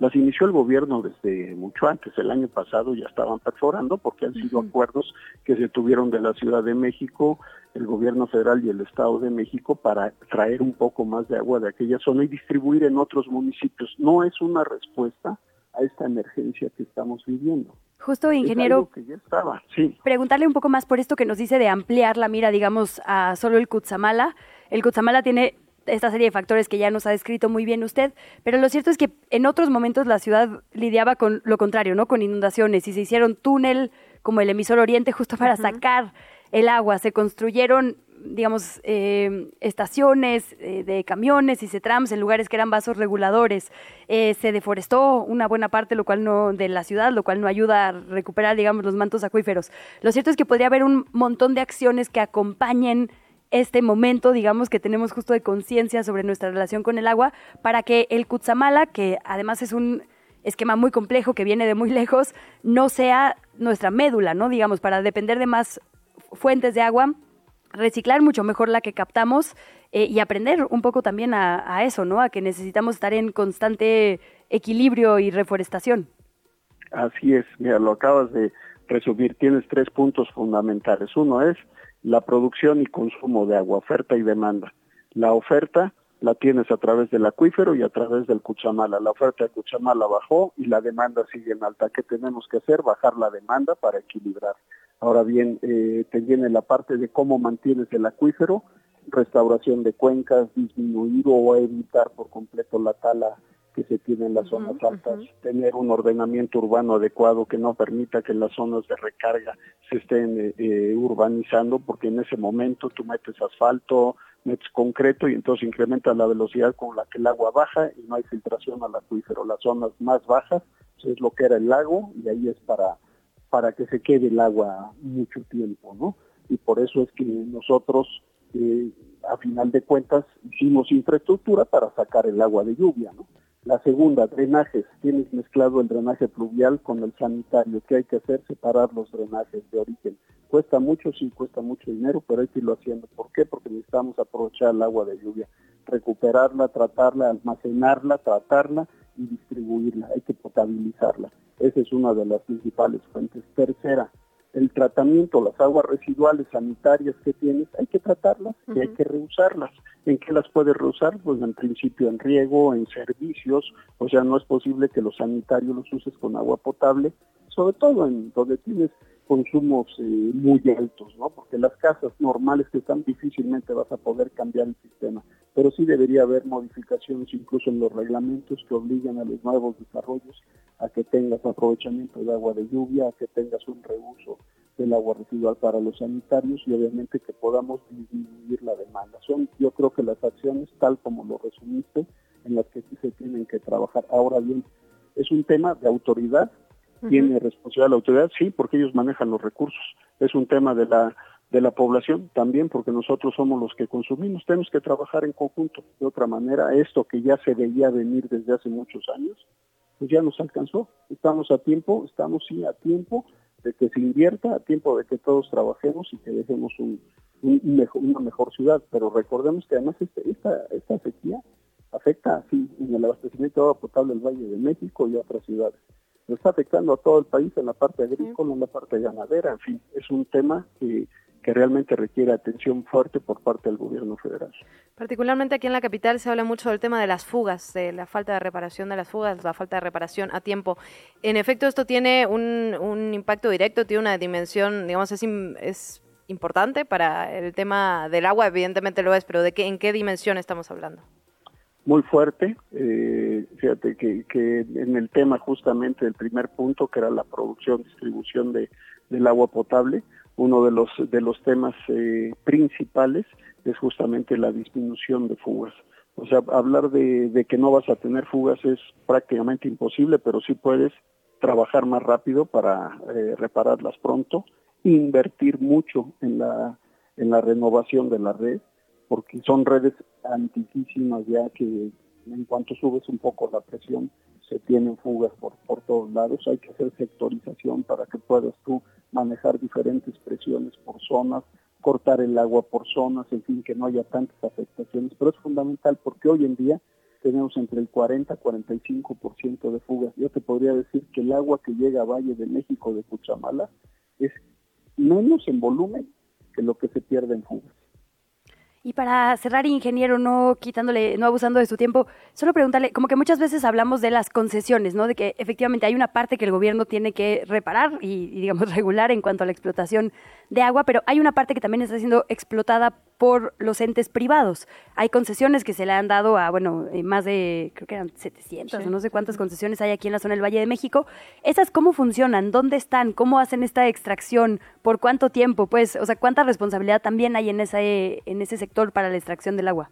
R: las inició el gobierno desde mucho antes. El año pasado ya estaban perforando porque han sido acuerdos que se tuvieron de la Ciudad de México, el gobierno federal y el Estado de México para traer un poco más de agua de aquella zona y distribuir en otros municipios. No es una respuesta a esta emergencia que estamos viviendo.
B: Justo, ingeniero,
R: algo que ya estaba, sí.
B: preguntarle un poco más por esto que nos dice de ampliar la mira, digamos, a solo el Cutzamala. El Cutzamala tiene esta serie de factores que ya nos ha descrito muy bien usted, pero lo cierto es que en otros momentos la ciudad lidiaba con lo contrario, ¿no? Con inundaciones y se hicieron túnel como el emisor oriente justo para sacar el agua, se construyeron digamos, eh, estaciones eh, de camiones y trams en lugares que eran vasos reguladores. Eh, se deforestó una buena parte lo cual no, de la ciudad, lo cual no ayuda a recuperar, digamos, los mantos acuíferos. Lo cierto es que podría haber un montón de acciones que acompañen este momento, digamos, que tenemos justo de conciencia sobre nuestra relación con el agua, para que el Cutzamala, que además es un esquema muy complejo que viene de muy lejos, no sea nuestra médula, ¿no? Digamos, para depender de más fuentes de agua, reciclar mucho mejor la que captamos eh, y aprender un poco también a, a, eso, ¿no? A que necesitamos estar en constante equilibrio y reforestación.
R: Así es, mira, lo acabas de resumir, tienes tres puntos fundamentales. Uno es la producción y consumo de agua, oferta y demanda. La oferta la tienes a través del acuífero y a través del Cuchamala. La oferta de Cuchamala bajó y la demanda sigue en alta. ¿Qué tenemos que hacer? Bajar la demanda para equilibrar. Ahora bien, eh, te viene la parte de cómo mantienes el acuífero, restauración de cuencas, disminuir o evitar por completo la tala que se tiene en las zonas altas, tener un ordenamiento urbano adecuado que no permita que las zonas de recarga se estén eh, eh, urbanizando, porque en ese momento tú metes asfalto, metes concreto y entonces incrementa la velocidad con la que el agua baja y no hay filtración al acuífero. Las zonas más bajas pues, es lo que era el lago y ahí es para, para que se quede el agua mucho tiempo, ¿no? Y por eso es que nosotros, eh, a final de cuentas, hicimos infraestructura para sacar el agua de lluvia, ¿no? La segunda, drenajes. Tienes mezclado el drenaje pluvial con el sanitario. ¿Qué hay que hacer? Separar los drenajes de origen. Cuesta mucho, sí, cuesta mucho dinero, pero hay que irlo haciendo. ¿Por qué? Porque necesitamos aprovechar el agua de lluvia, recuperarla, tratarla, almacenarla, tratarla y distribuirla. Hay que potabilizarla. Esa es una de las principales fuentes. Tercera, el tratamiento, las aguas residuales sanitarias que tienes, hay que tratarlas y hay que reusarlas. ¿En qué las puedes reusar? Pues en principio en riego, en servicios, o sea, no es posible que los sanitarios los uses con agua potable, sobre todo en donde tienes consumos eh, muy altos, ¿no? Porque las casas normales que están difícilmente vas a poder cambiar el sistema, pero sí debería haber modificaciones incluso en los reglamentos que obligan a los nuevos desarrollos a que tengas aprovechamiento de agua de lluvia, a que tengas un reuso del agua residual para los sanitarios y obviamente que podamos disminuir la demanda. Son yo creo que las acciones tal como lo resumiste en las que sí se tienen que trabajar. Ahora bien, es un tema de autoridad, tiene responsabilidad la autoridad, sí, porque ellos manejan los recursos. Es un tema de la de la población también, porque nosotros somos los que consumimos. Tenemos que trabajar en conjunto. De otra manera, esto que ya se veía venir desde hace muchos años, pues ya nos alcanzó. Estamos a tiempo, estamos sí a tiempo de que se invierta, a tiempo de que todos trabajemos y que dejemos un, mejor, una mejor ciudad. Pero recordemos que además este, esta, esta sequía afecta así en el abastecimiento de agua potable del Valle de México y otras ciudades. Nos está afectando a todo el país en la parte agrícola, en la parte ganadera, en fin, es un tema que que realmente requiere atención fuerte por parte del gobierno federal.
C: Particularmente aquí en la capital se habla mucho del tema de las fugas, de la falta de reparación de las fugas, la falta de reparación a tiempo. En efecto, esto tiene un, impacto directo, tiene una dimensión, digamos, es, es importante para el tema del agua, evidentemente lo es, pero ¿de qué, en qué dimensión estamos hablando?
R: Muy fuerte, eh, fíjate que, que en el tema justamente del primer punto, que era la producción, distribución de, del agua potable, uno de los, de los temas eh, principales es justamente la disminución de fugas. O sea, hablar de, que no vas a tener fugas es prácticamente imposible, pero sí puedes trabajar más rápido para eh, repararlas pronto, invertir mucho en la, en la renovación de la red, porque son redes antiquísimas ya que en cuanto subes un poco la presión se tienen fugas por, por todos lados. Hay que hacer sectorización para que puedas tú manejar diferentes presiones por zonas, cortar el agua por zonas, en fin, que no haya tantas afectaciones. Pero es fundamental porque hoy en día tenemos entre el 40 y 45% de fugas. Yo te podría decir que el agua que llega a Valle de México de Cuchamala es menos en volumen que lo que se pierde en fugas.
B: Y para cerrar, ingeniero, no quitándole, no abusando de su tiempo, solo preguntarle, como que muchas veces hablamos de las concesiones, ¿no? De que efectivamente hay una parte que el gobierno tiene que reparar y, digamos, regular en cuanto a la explotación de agua, pero hay una parte que también está siendo explotada por los entes privados. Hay concesiones que se le han dado a, bueno, eh, más de, creo que eran 700 o no sé cuántas concesiones hay aquí en la zona del Valle de México. ¿Esas cómo funcionan? ¿Dónde están? ¿Cómo hacen esta extracción? ¿Por cuánto tiempo? Pues, o sea, ¿cuánta responsabilidad también hay en, esa, en ese sector para la extracción del agua?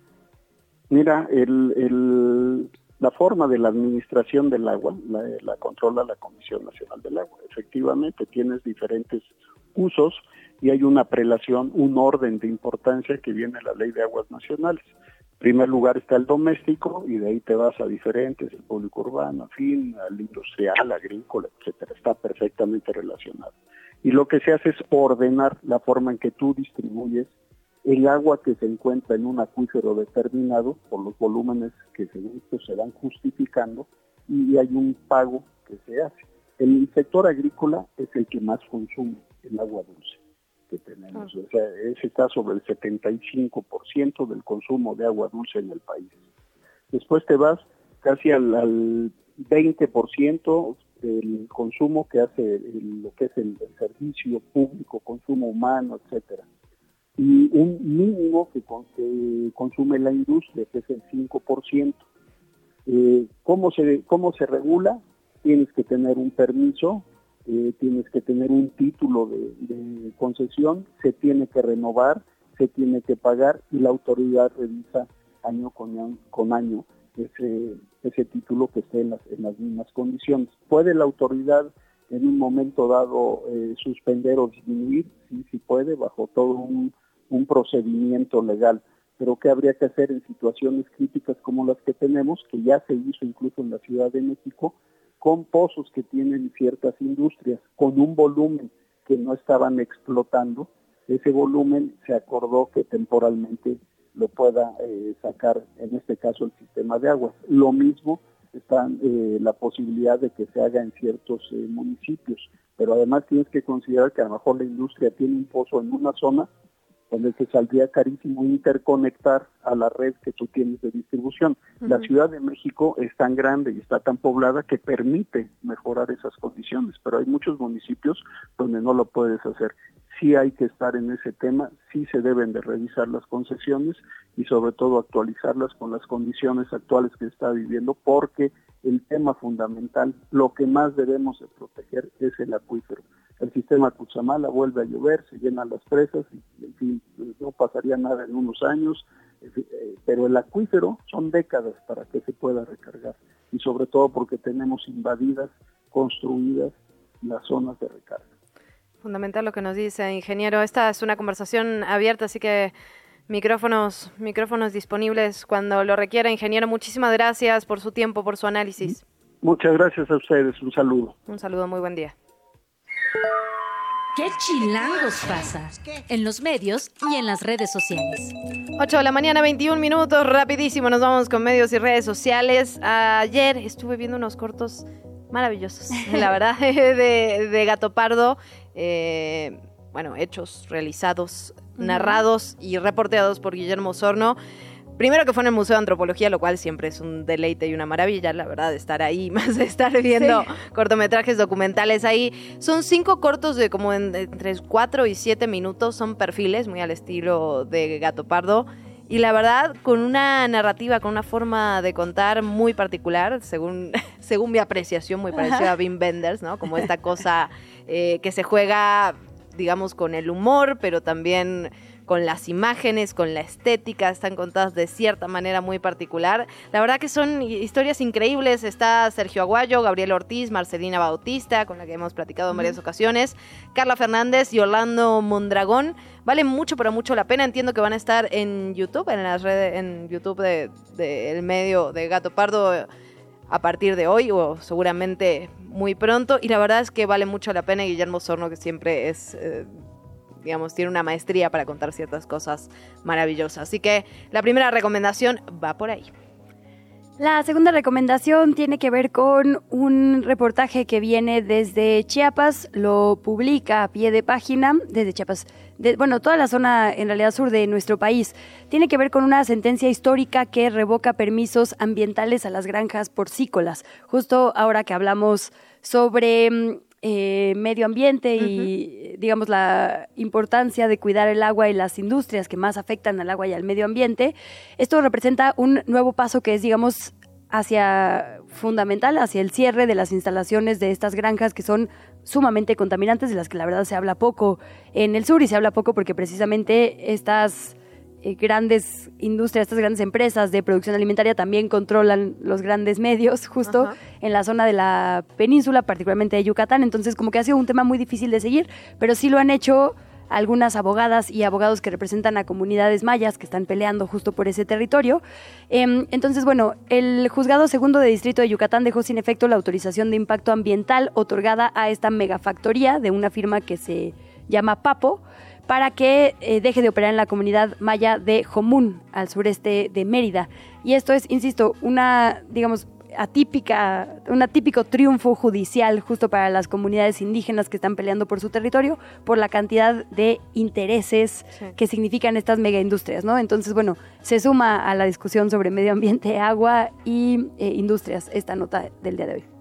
R: Mira, el, la forma de la administración del agua la, la controla la Comisión Nacional del Agua. Efectivamente, tienes diferentes usos y hay una prelación, un orden de importancia que viene la ley de aguas nacionales. En primer lugar está el doméstico y de ahí te vas a diferentes, el público urbano, fin, al industrial, agrícola, etcétera. Está perfectamente relacionado. Y lo que se hace es ordenar la forma en que tú distribuyes el agua que se encuentra en un acuífero determinado por los volúmenes que según esto se van justificando y hay un pago que se hace. El sector agrícola es el que más consume el agua dulce que tenemos. O sea, ese está sobre el 75% del consumo de agua dulce en el país. Después te vas casi al, al 20% del consumo que hace el- lo que es el, el servicio público, consumo humano, etcétera. Y un mínimo que, con- que consume la industria, que es el 5%. Eh, ¿cómo, se, ¿Cómo se regula? Tienes que tener un permiso, eh, tienes que tener un título de, concesión, se tiene que renovar, se tiene que pagar y la autoridad revisa año con año, ese, ese título que esté en las, en las mismas condiciones. ¿Puede la autoridad en un momento dado eh, suspender o disminuir? Sí, sí puede, bajo todo un procedimiento legal. Pero ¿qué habría que hacer en situaciones críticas como las que tenemos, que ya se hizo incluso en la Ciudad de México, con pozos que tienen ciertas industrias, con un volumen que no estaban explotando? Ese volumen se acordó que temporalmente lo pueda eh, sacar, en este caso, el sistema de aguas. Lo mismo está eh, la posibilidad de que se haga en ciertos eh, municipios, pero además tienes que considerar que a lo mejor la industria tiene un pozo en una zona donde te saldría carísimo interconectar a la red que tú tienes de distribución. La. Ciudad de México es tan grande y está tan poblada que permite mejorar esas condiciones, pero hay muchos municipios donde no lo puedes hacer. Sí hay que estar en ese tema, sí se deben de revisar las concesiones y sobre todo actualizarlas con las condiciones actuales que está viviendo, porque el tema fundamental, lo que más debemos de proteger es el acuífero. El sistema Cuchamala vuelve a llover, se llenan las presas y en fin, no pasaría nada en unos años, eh, pero el acuífero son décadas para que se pueda recargar y sobre todo porque tenemos invadidas, construidas las zonas de recarga.
C: Fundamental lo que nos dice, ingeniero. Esta es una conversación abierta, así que micrófonos, micrófonos disponibles cuando lo requiera. Ingeniero, muchísimas gracias por su tiempo, por su análisis.
R: Muchas gracias a ustedes, un saludo.
C: Un saludo, muy buen día.
E: ¿Qué chilangos pasa? En los medios y en las redes sociales.
C: 8 de la mañana, 21 minutos, rapidísimo, nos vamos con medios y redes sociales. Ayer estuve viendo unos cortos maravillosos, la verdad, de, de Gato Pardo, eh, bueno, hechos realizados, narrados y reporteados por Guillermo Sorno. Primero que fue en el Museo de Antropología, lo cual siempre es un deleite y una maravilla, la verdad, estar ahí, más de estar viendo
B: Sí.
C: cortometrajes documentales ahí. Son cinco cortos de como en- entre cuatro y siete minutos, son perfiles muy al estilo de Gato Pardo. Y la verdad, con una narrativa, con una forma de contar muy particular, según, según mi apreciación, muy parecida a Wim Wenders, ¿no? Como esta cosa eh, que se juega, digamos, con el humor, pero también con las imágenes, con la estética, están contadas de cierta manera muy particular. La verdad que son hi- historias increíbles. Está Sergio Aguayo, Gabriel Ortiz, Marcelina Bautista, con la que hemos platicado en varias ocasiones, Carla Fernández y Orlando Mondragón. Vale mucho, pero mucho la pena. Entiendo que van a estar en YouTube, en las redes, en YouTube del de, el medio de Gato Pardo eh, a partir de hoy o seguramente muy pronto. Y la verdad es que vale mucho la pena. Guillermo Sorno, que siempre es, eh, digamos, tiene una maestría para contar ciertas cosas maravillosas. Así que la primera recomendación va por ahí.
B: La segunda recomendación tiene que ver con un reportaje que viene desde Chiapas, lo publica a pie de página, desde Chiapas, bueno, toda la zona en realidad sur de nuestro país. Tiene que ver con una sentencia histórica que revoca permisos ambientales a las granjas porcícolas. Justo ahora que hablamos sobre mm, eh, medio ambiente y, digamos, la importancia de cuidar el agua y las industrias que más afectan al agua y al medio ambiente, esto representa un nuevo paso que es, digamos, hacia fundamental, hacia el cierre de las instalaciones de estas granjas que son sumamente contaminantes, de las que la verdad se habla poco en el sur y se habla poco porque precisamente estas eh, grandes industrias, estas grandes empresas de producción alimentaria también controlan los grandes medios justo
C: Ajá.
B: en la zona de la península, particularmente de Yucatán. Entonces, como que ha sido un tema muy difícil de seguir, pero sí lo han hecho algunas abogadas y abogados que representan a comunidades mayas que están peleando justo por ese territorio. Em, entonces, bueno, el juzgado segundo de distrito de Yucatán dejó sin efecto la autorización de impacto ambiental otorgada a esta megafactoría de una firma que se llama Papo para que eh, deje de operar en la comunidad maya de Jomún, al sureste de Mérida. Y esto es, insisto, una, digamos, atípica, un atípico triunfo judicial justo para las comunidades indígenas que están peleando por su territorio, por la cantidad de intereses que significan estas megaindustrias, ¿no? Entonces, bueno, se suma a la discusión sobre medio ambiente, agua y eh, industrias esta nota del día de hoy.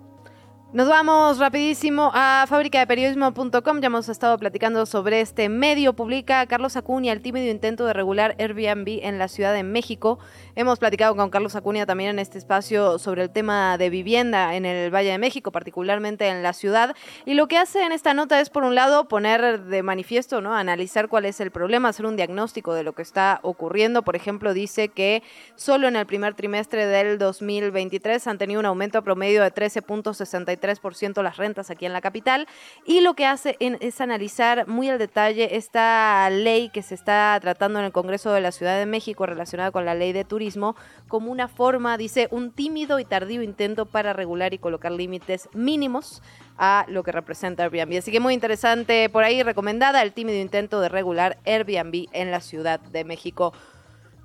C: Nos vamos rapidísimo a fábricadeperiodismo.com. Ya hemos estado platicando sobre este medio. Publica Carlos Acuña el tímido intento de regular Airbnb en la Ciudad de México. Hemos platicado con Carlos Acuña también en este espacio sobre el tema de vivienda en el Valle de México, particularmente en la ciudad. Y lo que hace en esta nota es, por un lado, poner de manifiesto, ¿no? Analizar cuál es el problema, hacer un diagnóstico de lo que está ocurriendo. Por ejemplo, dice que solo en el primer trimestre del 2023 han tenido un aumento promedio de 13.63 3% las rentas aquí en la capital. Y lo que hace es analizar muy al detalle esta ley que se está tratando en el Congreso de la Ciudad de México relacionada con la ley de turismo como una forma, dice, un tímido y tardío intento para regular y colocar límites mínimos a lo que representa Airbnb. Así que muy interesante por ahí, recomendada el tímido intento de regular Airbnb en la Ciudad de México.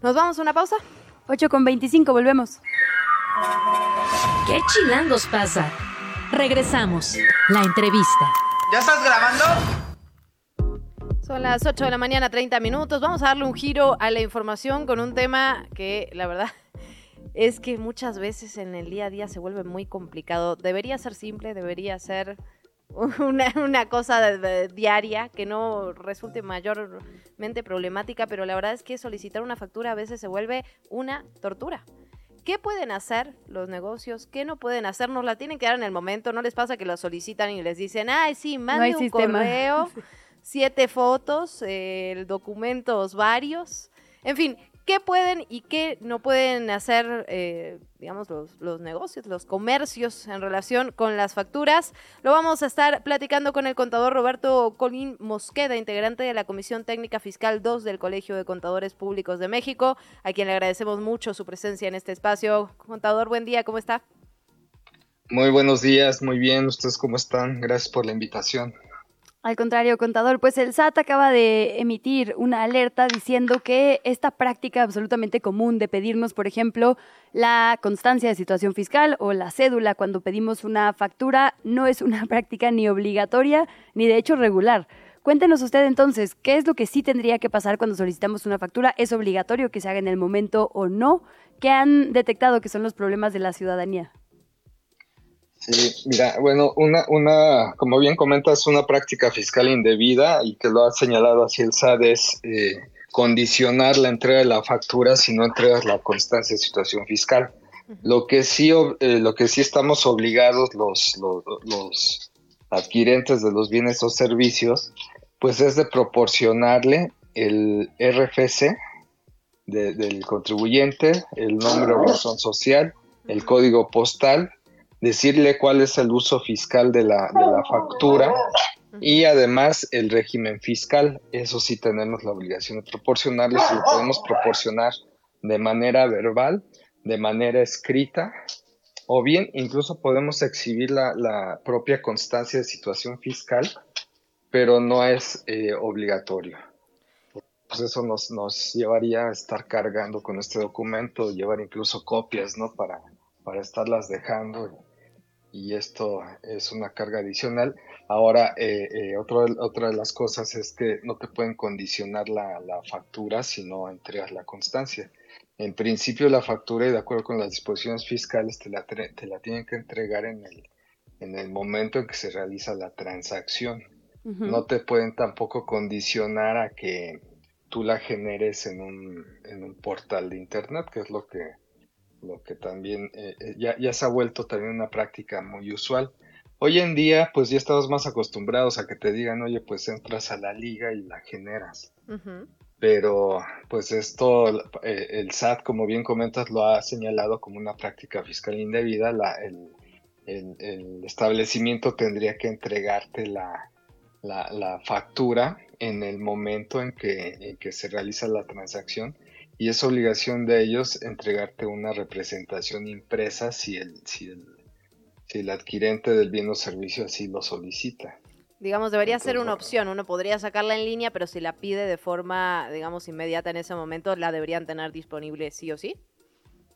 C: ¿Nos vamos a una pausa?
B: 8 con 25, volvemos.
E: ¿Qué chilangos pasa? Regresamos. La entrevista.
F: ¿Ya estás grabando?
C: Son las 8 de la mañana, 30 minutos. Vamos a darle un giro a la información con un tema que la verdad es que muchas veces en el día a día se vuelve muy complicado. Debería ser simple, debería ser una, cosa diaria que no resulte mayormente problemática, pero la verdad es que solicitar una factura a veces se vuelve una tortura. ¿Qué pueden hacer los negocios? ¿Qué no pueden hacer? Nos la tienen que dar en el momento. No les pasa que lo solicitan y les dicen, ay, sí, mande un correo, siete fotos, eh, documentos varios. En fin, qué pueden y qué no pueden hacer, eh, digamos, los, negocios, los comercios en relación con las facturas. Lo vamos a estar platicando con el contador Roberto Colín Mosqueda, integrante de la Comisión Técnica Fiscal 2 del Colegio de Contadores Públicos de México, a quien le agradecemos mucho su presencia en este espacio. Contador, buen día, ¿cómo está?
S: Muy buenos días, muy bien. ¿Ustedes cómo están? Gracias por la invitación.
B: Al contrario, contador, pues el SAT acaba de emitir una alerta diciendo que esta práctica absolutamente común de pedirnos, por ejemplo, la constancia de situación fiscal o la cédula cuando pedimos una factura no es una práctica ni obligatoria ni de hecho regular. Cuéntenos usted entonces, ¿qué es lo que sí tendría que pasar cuando solicitamos una factura? ¿Es obligatorio que se haga en el momento o no? ¿Qué han detectado que son los problemas de la ciudadanía?
S: Sí, mira, bueno, una, una, como bien comentas, una práctica fiscal indebida y que lo ha señalado así el SAD es eh, condicionar la entrega de la factura si no entregas la constancia de situación fiscal. Lo que sí, eh, lo que sí estamos obligados los, los, adquirentes de los bienes o servicios, pues es de proporcionarle el RFC del contribuyente, el nombre o razón social, el código postal decirle cuál es el uso fiscal de la, de la factura y además el régimen fiscal. Eso sí tenemos la obligación de proporcionarles, lo podemos proporcionar de manera verbal, de manera escrita, o bien incluso podemos exhibir la, propia constancia de situación fiscal, pero no es eh, obligatorio. Pues eso nos, nos llevaría a estar cargando con este documento, llevar incluso copias, ¿no? Para, para estarlas dejando y esto es una carga adicional. Ahora, eh, eh, otra de las cosas es que no te pueden condicionar la, factura si no entregas la constancia. En principio, la factura, y de acuerdo con las disposiciones fiscales, te la, te la tienen que entregar en el, en el momento en que se realiza la transacción. No te pueden tampoco condicionar a que tú la generes en un, en un portal de Internet, que es lo que también eh, eh, ya, ya, se ha vuelto también una práctica muy usual. Hoy en día, pues ya estamos más acostumbrados a que te digan, oye, pues entras a la liga y la generas. Pero, pues esto, eh, el SAT, como bien comentas, lo ha señalado como una práctica fiscal indebida. La, el, el, establecimiento tendría que entregarte la, la, la factura en el momento en que, en que se realiza la transacción y es obligación de ellos entregarte una representación impresa si el, si el, si el adquirente del bien o servicio así lo solicita.
C: Digamos, debería ser una opción. Uno podría sacarla en línea, pero si la pide de forma, digamos, inmediata en ese momento, la deberían tener disponible sí o sí.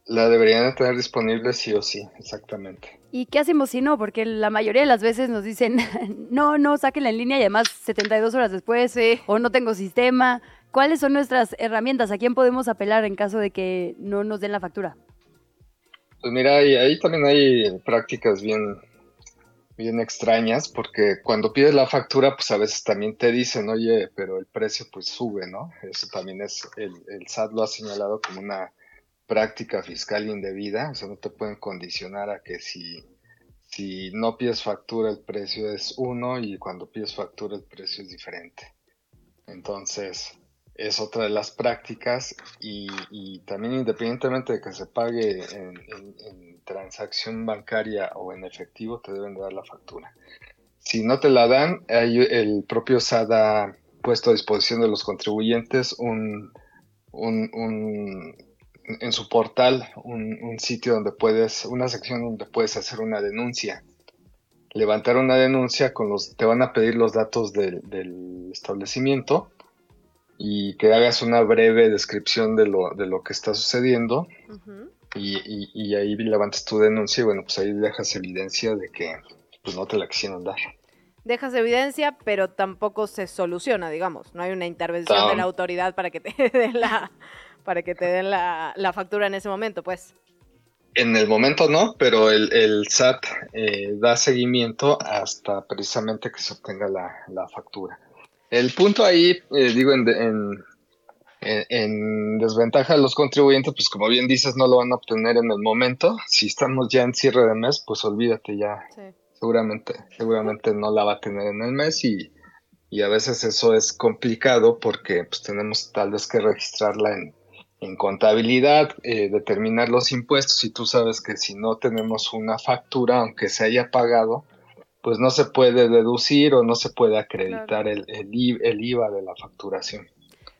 S: La deberían tener disponible sí o sí, exactamente.
B: ¿Y qué hacemos si no? Porque la mayoría de las veces nos dicen, no, no, sáquenla en línea y además 72 horas después, o no tengo sistema. ¿Cuáles son nuestras herramientas? ¿A quién podemos apelar en caso de que no nos den la factura?
S: Pues mira, ahí, ahí también hay prácticas bien, bien extrañas, porque cuando pides la factura, pues a veces también te dicen, oye, pero el precio pues sube, ¿no? Eso también es, el, el SAT lo ha señalado como una práctica fiscal indebida, o sea, no te pueden condicionar a que si, si no pides factura el precio es uno y cuando pides factura el precio es diferente. Entonces, es otra de las prácticas y, también independientemente de que se pague en, transacción bancaria o en efectivo, te deben de dar la factura. Si no te la dan, hay- el propio SAT ha puesto a disposición de los contribuyentes un, en su portal un, sitio donde puedes, una sección donde puedes hacer una denuncia. Levantar una denuncia con los, te van a pedir los datos del establecimiento y que hagas una breve descripción de lo, de lo que está sucediendo y, y- y ahí levantas tu denuncia y bueno, pues ahí dejas evidencia de que pues no te la quisieron dar.
C: Dejas evidencia, pero tampoco se soluciona, digamos. No hay una intervención de la autoridad para que te den la, para que te den la, la factura en ese momento, pues.
S: En el momento no, pero el, el SAT eh, da seguimiento hasta precisamente que se obtenga la, la factura. El punto ahí, eh, digo, en, en, en- en desventaja de los contribuyentes, pues como bien dices, no lo van a obtener en el momento. Si estamos ya en cierre de mes, pues olvídate ya. Seguramente, seguramente no la va a tener en el mes y, y a veces eso es complicado porque pues tenemos tal vez que registrarla en, en contabilidad, eh, determinar los impuestos y tú sabes que si no tenemos una factura, aunque se haya pagado, pues no se puede deducir o no se puede acreditar el, el, I- el IVA de la facturación.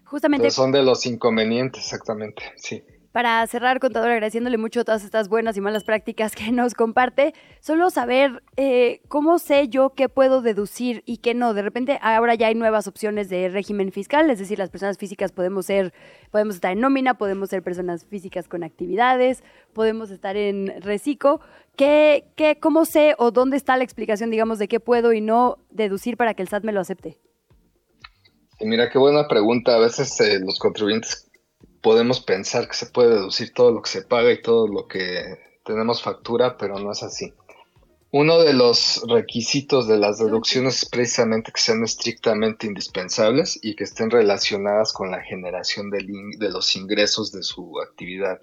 B: Justamente
S: Entonces son de los inconvenientes, exactamente, sí.
B: Para cerrar, contador, agradeciéndole mucho todas estas buenas y malas prácticas que nos comparte, solo saber eh, cómo sé yo qué puedo deducir y qué no. De repente ahora ya hay nuevas opciones de régimen fiscal, es decir, las personas físicas podemos ser, podemos estar en nómina, podemos ser personas físicas con actividades, podemos estar en reciclo. ¿Qué, qué, ¿Cómo sé o dónde está la explicación, digamos, de qué puedo y no deducir para que el SAT me lo acepte?
S: Mira, qué buena pregunta. A veces eh, los contribuyentes podemos pensar que se puede deducir todo lo que se paga y todo lo que tenemos factura, pero no es así. Uno de los requisitos de las deducciones es precisamente que sean estrictamente indispensables y que estén relacionadas con la generación de los ingresos de su actividad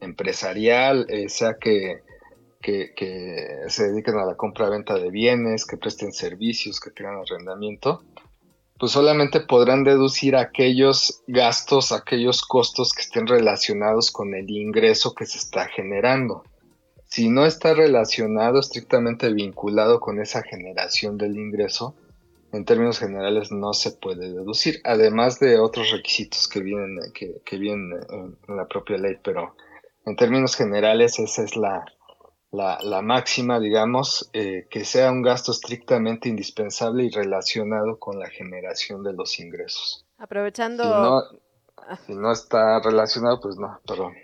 S: empresarial, eh, sea que, que, que se dediquen a la compra-venta de bienes, que presten servicios, que tengan arrendamiento pues solamente podrán deducir aquellos gastos, aquellos costos que estén relacionados con el ingreso que se está generando. Si no está relacionado, estrictamente vinculado con esa generación del ingreso, en términos generales no se puede deducir, además de otros requisitos que vienen, que, que vienen en, en la propia ley, pero en términos generales esa es la, la, la máxima, digamos, eh, que sea un gasto estrictamente indispensable y relacionado con la generación de los ingresos.
C: Aprovechando...
S: Si no, si no está relacionado, pues no, perdón.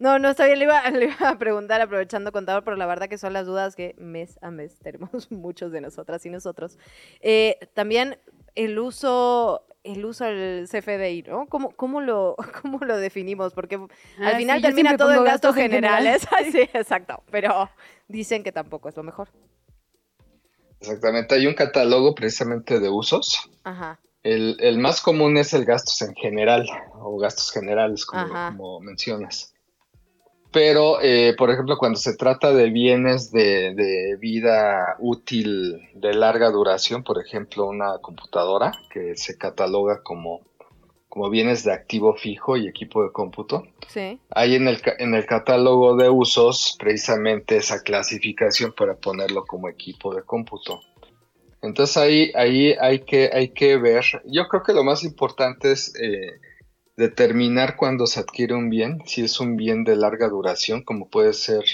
C: No, no está bien, le iba, le iba a preguntar aprovechando contador, pero la verdad que son las dudas que mes a mes tenemos muchos de nosotras y nosotros. Eh, también el uso, el uso del CFDI, ¿no? ¿Cómo, cómo, lo, ¿Cómo lo definimos? Porque
B: Ah,
C: al final
B: sí, yo
C: termina todo en gastos
B: gastos en
C: generales.
B: general.
C: sí, exacto, pero dicen que tampoco es lo mejor.
S: Exactamente, hay un catálogo precisamente de usos.
C: Ajá.
S: El, el más común es el gastos en general o gastos generales, como, como mencionas. Pero, eh, por ejemplo, cuando se trata de bienes de, de vida útil de larga duración, por ejemplo, una computadora que se cataloga como, como bienes de activo fijo y equipo de cómputo,
C: Sí.
S: hay en el, en el catálogo de usos precisamente esa clasificación para ponerlo como equipo de cómputo. Entonces ahí, ahí hay, que, hay que ver. Yo creo que lo más importante es eh, determinar cuándo se adquiere un bien, si es un bien de larga duración, como puede ser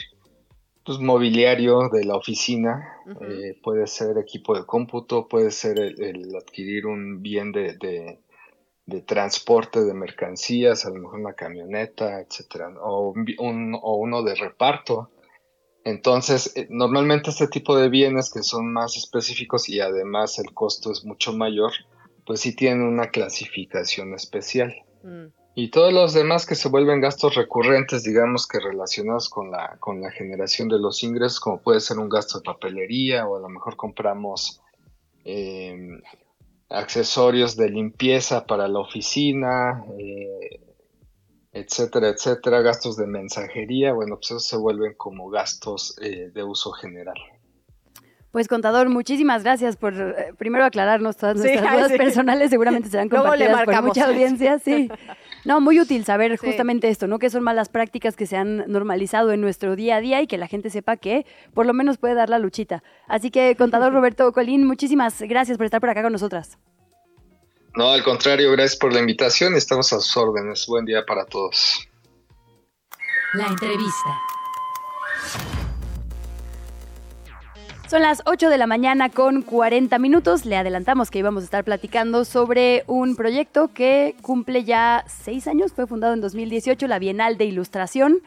S: pues, mobiliario de la oficina, eh, puede ser equipo de cómputo, puede ser el, adquirir un bien de, de, de, transporte de mercancías, a lo mejor una camioneta, etcétera, o, un, o uno de reparto. Entonces, eh, normalmente este tipo de bienes que son más específicos y además el costo es mucho mayor, pues sí tienen una clasificación especial. Mm. Y todos los demás que se vuelven gastos recurrentes, digamos que relacionados con la, con la generación de los ingresos, como puede ser un gasto de papelería o a lo mejor compramos em, accesorios de limpieza para la oficina, eh, etcétera, etcétera, gastos de mensajería, bueno, pues esos se vuelven como gastos eh, de uso general.
B: Pues contador, muchísimas gracias por eh, primero aclararnos todas nuestras dudas personales, seguramente serán compartidas por mucha audiencia, sí. No, muy útil saber justamente esto, ¿no? Que son malas prácticas que se han normalizado en nuestro día a día y que la gente sepa que por lo menos puede dar la luchita. Así que, contador Roberto Colín, muchísimas gracias por estar por acá con nosotras.
S: No, al contrario, gracias por la invitación. Estamos a sus órdenes. Buen día para todos.
E: La entrevista.
B: Son las 8 de la mañana con 40 minutos. Le adelantamos que íbamos a estar platicando sobre un proyecto que cumple ya seis años. Fue fundado en 2018, la Bienal de Ilustración.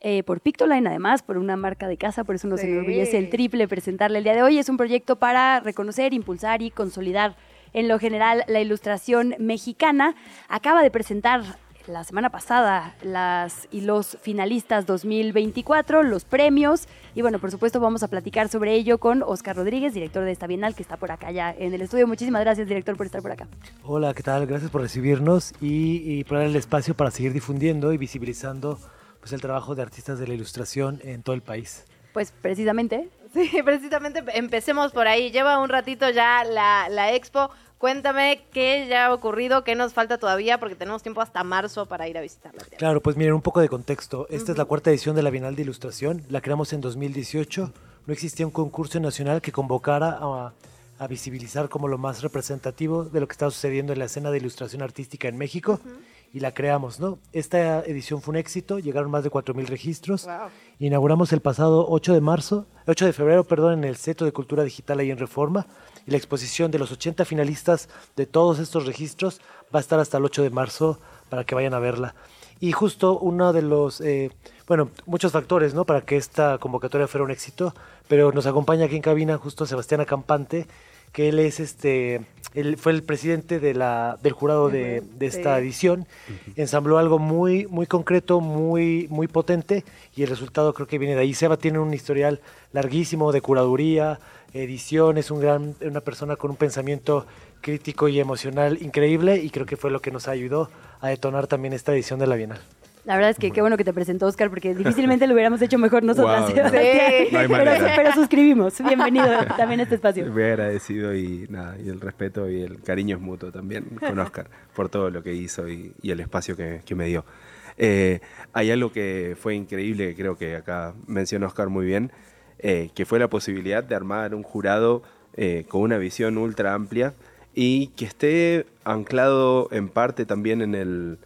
B: Eh, por Pictoline, además, por una marca de casa, por eso nos enorgullece el triple presentarle el día de hoy. Es un proyecto para reconocer, impulsar y consolidar en lo general la ilustración mexicana. Acaba de presentar la semana pasada las y los finalistas 2024, los premios. Y bueno, por supuesto vamos a platicar sobre ello con Oscar Rodríguez, director de esta Bienal, que está por acá ya en el estudio. Muchísimas gracias, director, por estar por acá.
T: Hola, ¿qué tal? Gracias por recibirnos y, y por dar el espacio para seguir difundiendo y visibilizando pues, el trabajo de artistas de la ilustración en todo el país.
B: Pues precisamente.
C: Sí, precisamente empecemos por ahí. Lleva un ratito ya la, la expo. Cuéntame qué ya ha ocurrido, qué nos falta todavía, porque tenemos tiempo hasta marzo para ir a visitarla.
T: Claro, pues miren, un poco de contexto. Esta es la cuarta edición de la Bienal de Ilustración. La creamos en 2018. No existía un concurso nacional que convocara a, visibilizar como lo más representativo de lo que está sucediendo en la escena de ilustración artística en México. Y la creamos, ¿no? Esta edición fue un éxito, llegaron más de 4.000 registros. Inauguramos el pasado 8 de marzo, 8 de febrero, perdón, en el Centro de Cultura Digital ahí en Reforma y la exposición de los 80 finalistas de todos estos registros va a estar hasta el 8 de marzo para que vayan a verla. Y justo uno de los, eh, bueno, muchos factores, ¿no? Para que esta convocatoria fuera un éxito, pero nos acompaña aquí en cabina justo Sebastián Acampante, que él es este, él fue el presidente de la, del jurado de, esta edición, ensambló algo muy, muy concreto, muy, muy potente, y el resultado creo que viene de ahí. Seba tiene un historial larguísimo de curaduría, edición, es un gran, una persona con un pensamiento crítico y emocional increíble y creo que fue lo que nos ayudó a detonar también esta edición de la Bienal.
B: La verdad es que qué bueno que te presentó Oscar, porque difícilmente lo hubiéramos hecho mejor nosotras. pero, suscribimos. Bienvenido también a este espacio.
U: Muy agradecido y nada, y el respeto y el cariño es mutuo también con Oscar por todo lo que hizo y, el espacio que, me dio. Eh, hay algo que fue increíble, que creo que acá mencionó Oscar muy bien, eh, que fue la posibilidad de armar un jurado eh, con una visión ultra amplia y que esté anclado en parte también en, el,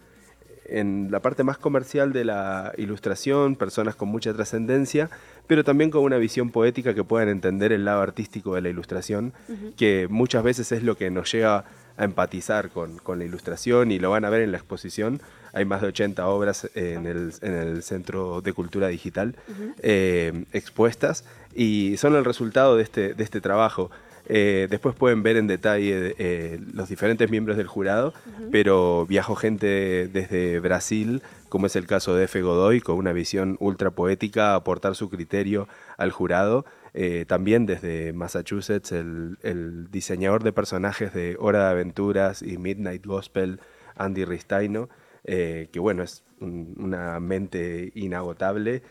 U: en la parte más comercial de la ilustración, personas con mucha trascendencia, pero también con una visión poética que puedan entender el lado artístico de la ilustración, que muchas veces es lo que nos llega a empatizar con, con, la ilustración y lo van a ver en la exposición. Hay más de 80 obras en el, en el Centro de Cultura Digital eh, expuestas y son el resultado de este, de este trabajo. Eh, después pueden ver en detalle eh, los diferentes miembros del jurado, pero viajó gente desde Brasil, como es el caso de F. Godoy, con una visión ultra poética, aportar su criterio al jurado. Eh, también desde Massachusetts, el, diseñador de personajes de Hora de Aventuras y Midnight Gospel, Andy Ristaino, eh, que bueno, es una mente inagotable.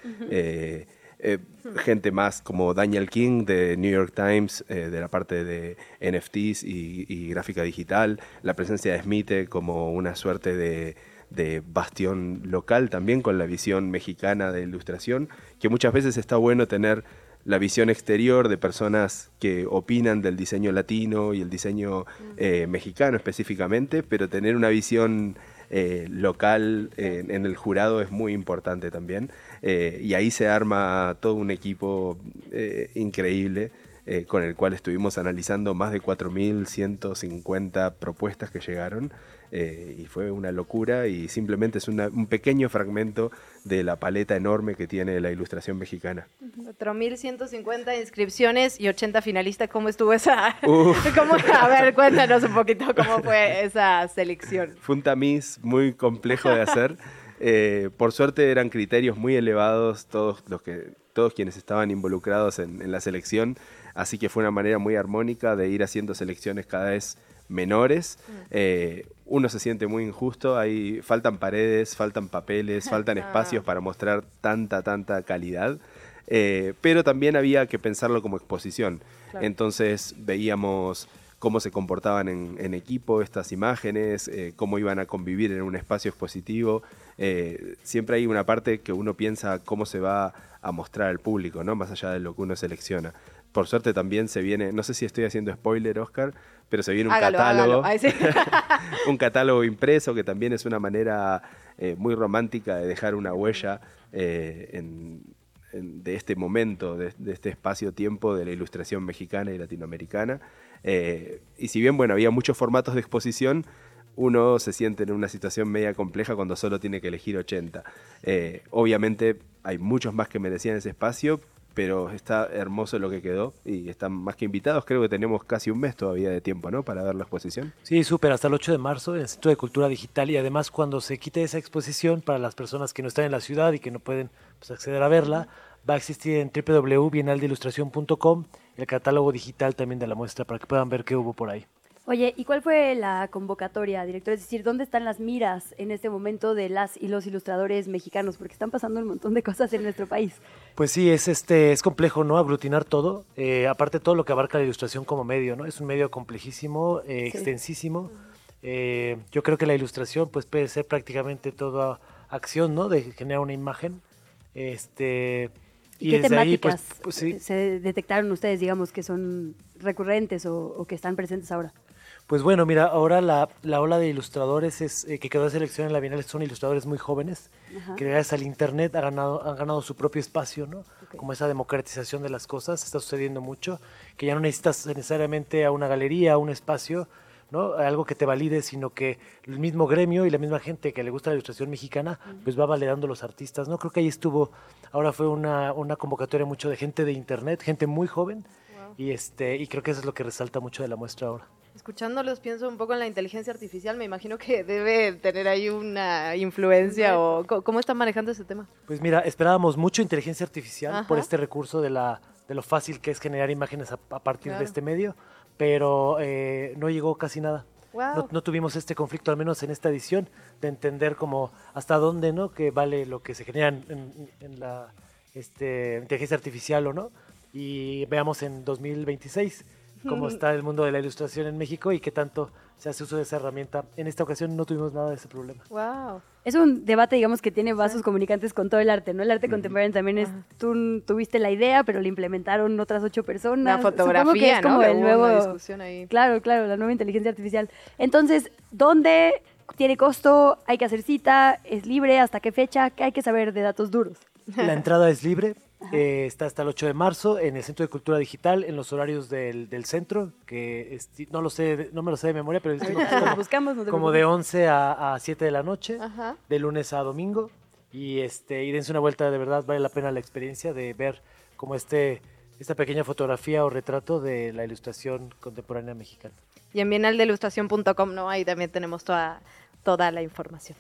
U: Eh, gente más como Daniel King de New York Times, de la parte de NFTs y, gráfica digital, la presencia de Smith como una suerte de, de bastión local también con la visión mexicana de ilustración, que muchas veces está bueno tener la visión exterior de personas que opinan del diseño latino y el diseño eh, mexicano específicamente, pero tener una visión eh, local en el jurado es muy importante también. Eh, y ahí se arma todo un equipo increíble. con el cual estuvimos analizando más de 4.150 propuestas que llegaron eh, y fue una locura y simplemente es un pequeño fragmento de la paleta enorme que tiene la ilustración mexicana.
C: 4.150 inscripciones y 80 finalistas. ¿Cómo estuvo esa? ¿Cómo, a ver, cuéntanos un poquito cómo fue esa selección.
U: Fue un tamiz muy complejo de hacer. Eh, por suerte eran criterios muy elevados todos los que todos quienes estaban involucrados en, en la selección, así que fue una manera muy armónica de ir haciendo selecciones cada vez menores. Eh, uno se siente muy injusto, hay, faltan paredes, faltan papeles, faltan espacios para mostrar tanta, tanta calidad. Eh, pero también había que pensarlo como exposición. Entonces veíamos cómo se comportaban en, equipo estas imágenes, eh, cómo iban a convivir en un espacio expositivo. siempre hay una parte que uno piensa cómo se va a mostrar al público, ¿no? más allá de lo que uno selecciona por suerte también se viene, no sé si estoy haciendo spoiler, Oscar, pero se viene un catálogo. un catálogo impreso que también es una manera eh, muy romántica de dejar una huella eh, de este momento, de, este espacio-tiempo de la ilustración mexicana y latinoamericana. Eh, y si bien, bueno, había muchos formatos de exposición, uno se siente en una situación media compleja cuando solo tiene que elegir 80. obviamente hay muchos más que merecían ese espacio, pero está hermoso lo que quedó y están más que invitados. Creo que tenemos casi un mes todavía de tiempo, ¿no? Para ver la exposición.
T: Sí, súper, hasta el 8 de marzo en el Centro de Cultura Digital y además cuando se quite esa exposición para las personas que no están en la ciudad y que no pueden pues, acceder a verla, va a existir en www.bienaldeilustración.com el catálogo digital también de la muestra para que puedan ver qué hubo por ahí.
B: Oye, ¿y cuál fue la convocatoria, director? Es decir, ¿dónde están las miras en este momento de las y los ilustradores mexicanos? Porque están pasando un montón de cosas en nuestro país.
T: Pues sí, es este, es complejo, ¿no? Aglutinar todo. Eh, aparte todo lo que abarca la ilustración como medio, ¿no? Es un medio complejísimo, eh, extensísimo. Eh, yo creo que la ilustración, pues, puede ser prácticamente toda acción, ¿no? De generar una imagen. Este.
B: ¿Y, qué pues, temáticas pues, se detectaron ustedes, digamos, que son recurrentes o que están presentes ahora?
T: Pues bueno, mira, ahora la, la ola de ilustradores es, eh, que quedó de selección en la Bienal son ilustradores muy jóvenes, que gracias al Internet ha ganado, han ganado su propio espacio, ¿no? Como esa democratización de las cosas, está sucediendo mucho, que ya no necesitas necesariamente a una galería, a un espacio, ¿no? Algo que te valide, sino que el mismo gremio y la misma gente que le gusta la ilustración mexicana, pues va validando los artistas, ¿no? Creo que ahí estuvo, ahora fue una, una convocatoria mucho de gente de Internet, gente muy joven, y, este, y creo que eso es lo que resalta mucho de la muestra ahora.
C: Escuchándolos pienso un poco en la inteligencia artificial, me imagino que debe tener ahí una influencia o cómo están manejando ese tema.
T: Pues mira, esperábamos mucho inteligencia artificial por este recurso de, la, de lo fácil que es generar imágenes a, partir de este medio, pero eh, no llegó casi nada. No, tuvimos este conflicto, al menos en esta edición, de entender como hasta dónde, ¿no? Que vale lo que se genera en, en la este, inteligencia artificial o no. Y veamos en 2026 cómo está el mundo de la ilustración en México y qué tanto se hace uso de esa herramienta. En esta ocasión no tuvimos nada de ese problema.
B: Wow. Es un debate, digamos, que tiene vasos comunicantes con todo el arte, ¿no? El arte contemporáneo también es, tú tuviste la idea, pero la implementaron otras ocho personas.
C: La fotografía,
B: es como el nuevo, Claro, claro, la nueva inteligencia artificial. Entonces, ¿dónde tiene costo? ¿Hay que hacer cita? ¿Es libre? ¿Hasta qué fecha? ¿Qué hay que saber de datos duros?
T: La entrada es libre, eh, está hasta el 8 de marzo en el Centro de Cultura Digital, en los horarios del, del centro, que no lo sé, no me lo sé de memoria, pero
B: buscamos,
T: como de 11 a, a 7 de la noche, de lunes a domingo. Y, este, y dense una vuelta, de verdad vale la pena la experiencia de ver como este, esta pequeña fotografía o retrato de la ilustración contemporánea mexicana.
C: Y en bienaldeilustración.com, ¿no? Ahí también tenemos toda, toda la información.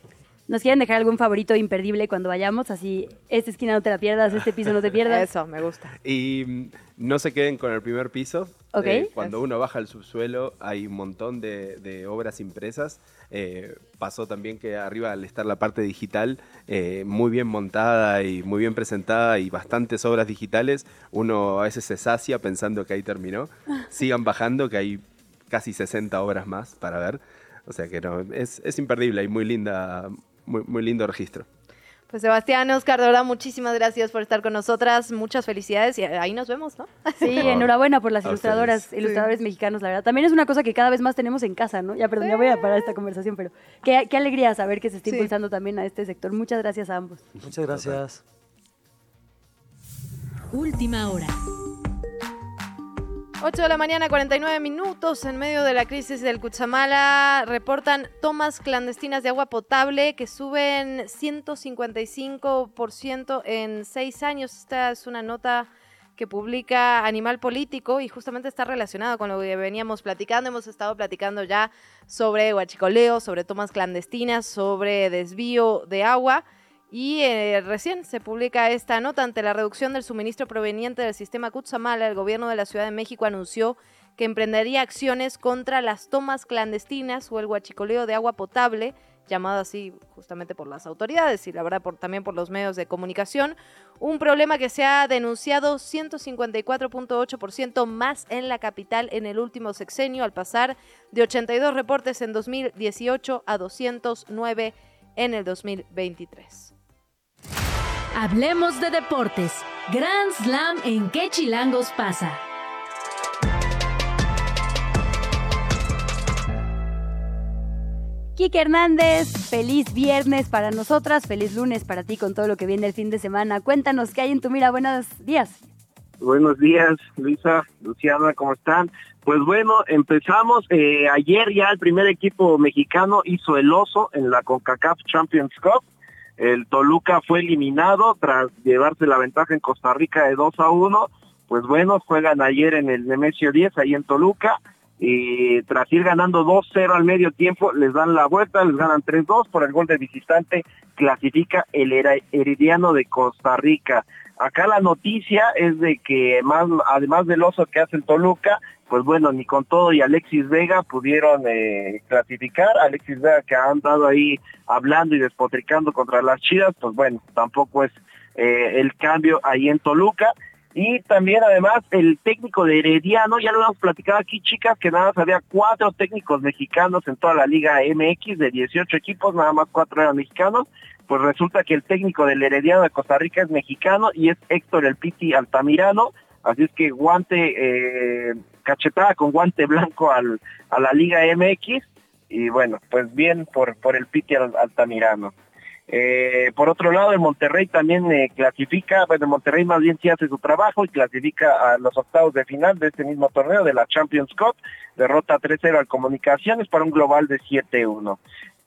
B: ¿Nos quieren dejar algún favorito imperdible cuando vayamos? Así, esta esquina no te la pierdas, este piso no te pierdas.
C: Eso, me gusta.
U: Y mm, no se queden con el primer piso. Eh, cuando uno baja al subsuelo hay un montón de, obras impresas. Eh, pasó también que arriba al estar la parte digital eh, muy bien montada y muy bien presentada y bastantes obras digitales, uno a veces se sacia pensando que ahí terminó. Sigan bajando que hay casi 60 obras más para ver. O sea que no, es, es imperdible y muy linda, muy, lindo registro.
C: Pues Sebastián, Oscar, de verdad, muchísimas gracias por estar con nosotras. Muchas felicidades y ahí nos vemos, ¿no?
B: Sí, enhorabuena por las ilustradoras,
C: ustedes.
B: ilustradores mexicanos, la verdad. También es una cosa que cada vez más tenemos en casa, ¿no? Ya, perdón, ya voy a parar esta conversación, pero qué, qué alegría saber que se está
C: Sí.
B: impulsando también a este sector. Muchas gracias a ambos.
T: Muchas gracias.
E: Última hora.
C: 8 de la mañana, 49 minutos. En medio de la crisis del Cuchamala, reportan tomas clandestinas de agua potable que suben 155% en seis años. Esta es una nota que publica Animal Político y justamente está relacionado con lo que veníamos platicando. Hemos estado platicando ya sobre huachicoleo, sobre tomas clandestinas, sobre desvío de agua. Y eh, recién se publica esta nota ante la reducción del suministro proveniente del sistema Cutzamala. El gobierno de la Ciudad de México anunció que emprendería acciones contra las tomas clandestinas o el huachicoleo de agua potable, llamado así justamente por las autoridades y la verdad por, también por los medios de comunicación. Un problema que se ha denunciado 154.8% más en la capital en el último sexenio, al pasar de 82 reportes en 2018 a 209 en el 2023.
E: Hablemos de deportes. Grand Slam en qué chilangos pasa.
B: Kike Hernández, feliz viernes para nosotras, feliz lunes para ti con todo lo que viene el fin de semana. Cuéntanos qué hay en tu mira. Buenos días.
V: Buenos días, Luisa, Luciana, ¿cómo están? Pues bueno, empezamos. eh, ayer ya el primer equipo mexicano hizo el oso en la CONCACAF Champions Cup. El Toluca fue eliminado tras llevarse la ventaja en Costa Rica de 2 a 1. Pues bueno, juegan ayer en el Nemesio 10, ahí en Toluca. Y tras ir ganando 2-0 al medio tiempo, les dan la vuelta, les ganan 3-2 por el gol de visitante, clasifica el Herediano de Costa Rica. Acá la noticia es de que más, además del oso que hace el Toluca, pues bueno, ni con todo y Alexis Vega pudieron eh, clasificar. Alexis Vega que ha andado ahí hablando y despotricando contra las Chivas, pues bueno, tampoco es eh, el cambio ahí en Toluca. Y también además el técnico de Herediano, ya lo hemos platicado aquí chicas, que nada más había cuatro técnicos mexicanos en toda la Liga MX, de 18 equipos, nada más cuatro eran mexicanos. Pues resulta que el técnico del Herediano de Costa Rica es mexicano y es Héctor El Piti Altamirano. Así es que guante, eh, cachetada con guante blanco al, a la Liga MX. Y bueno, pues bien por, por el Piti Al- Altamirano. Eh, por otro lado, el Monterrey también eh, clasifica, bueno, el Monterrey más bien sí hace su trabajo y clasifica a los octavos de final de este mismo torneo de la Champions Cup, derrota 3-0 al Comunicaciones para un global de 7-1.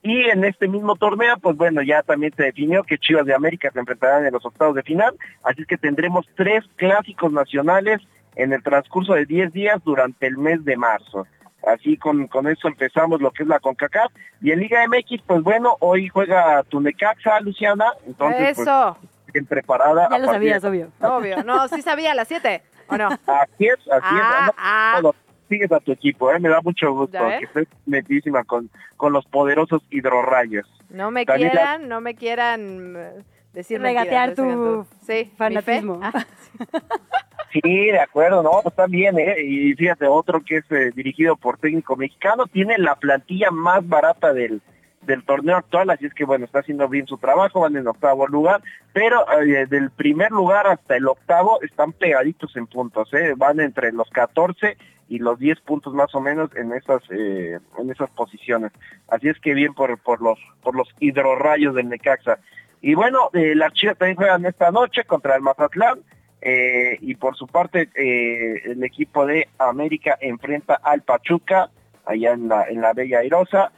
V: Y en este mismo torneo, pues bueno, ya también se definió que Chivas de América se enfrentarán en los octavos de final, así que tendremos tres clásicos nacionales en el transcurso de 10 días durante el mes de marzo. Así con, con eso empezamos lo que es la CONCACAF. Y en Liga MX, pues bueno, hoy juega Tunecaxa, Luciana. Entonces, pues,
C: Eso.
V: bien preparada.
B: Ya lo
V: de-
B: sabías, obvio.
C: Obvio. No, sí sabía a las 7, ¿o no?
V: Así es, así
C: Ah,
V: es.
C: ah.
V: Todo. Sigues a tu equipo, ¿eh? me da mucho gusto que estés metidísima con, con los poderosos hidrorrayos.
C: No me
V: También la-
C: quieran, no me quieran eh, decir
B: Regatear
C: mentiras,
B: tu
C: Sí, mi fe.
B: fanatismo.
C: Ah,
V: Sí, de acuerdo, no, está bien, ¿eh? Y fíjate, otro que es eh, dirigido por técnico mexicano, tiene la plantilla más barata del, del torneo actual, así es que bueno, está haciendo bien su trabajo, van en octavo lugar, pero eh, del primer lugar hasta el octavo están pegaditos en puntos, ¿eh? Van entre los 14 y los 10 puntos más o menos en esas eh, en esas posiciones. Así es que bien por, por los por los hidrorrayos del Necaxa. Y bueno, eh, las Chivas también juegan esta noche contra el Mazatlán. Eh, y por su parte, eh, el equipo de América enfrenta al Pachuca, allá en la, en la Bella Airosa.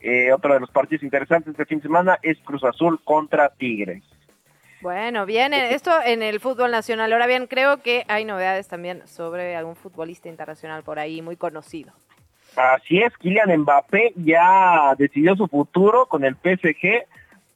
V: Eh, otro de los partidos interesantes de fin de semana es Cruz Azul contra Tigres.
C: Bueno, bien, eh, esto en el fútbol nacional. Ahora bien, creo que hay novedades también sobre algún futbolista internacional por ahí muy conocido.
V: Así es, Kylian Mbappé ya decidió su futuro con el PSG.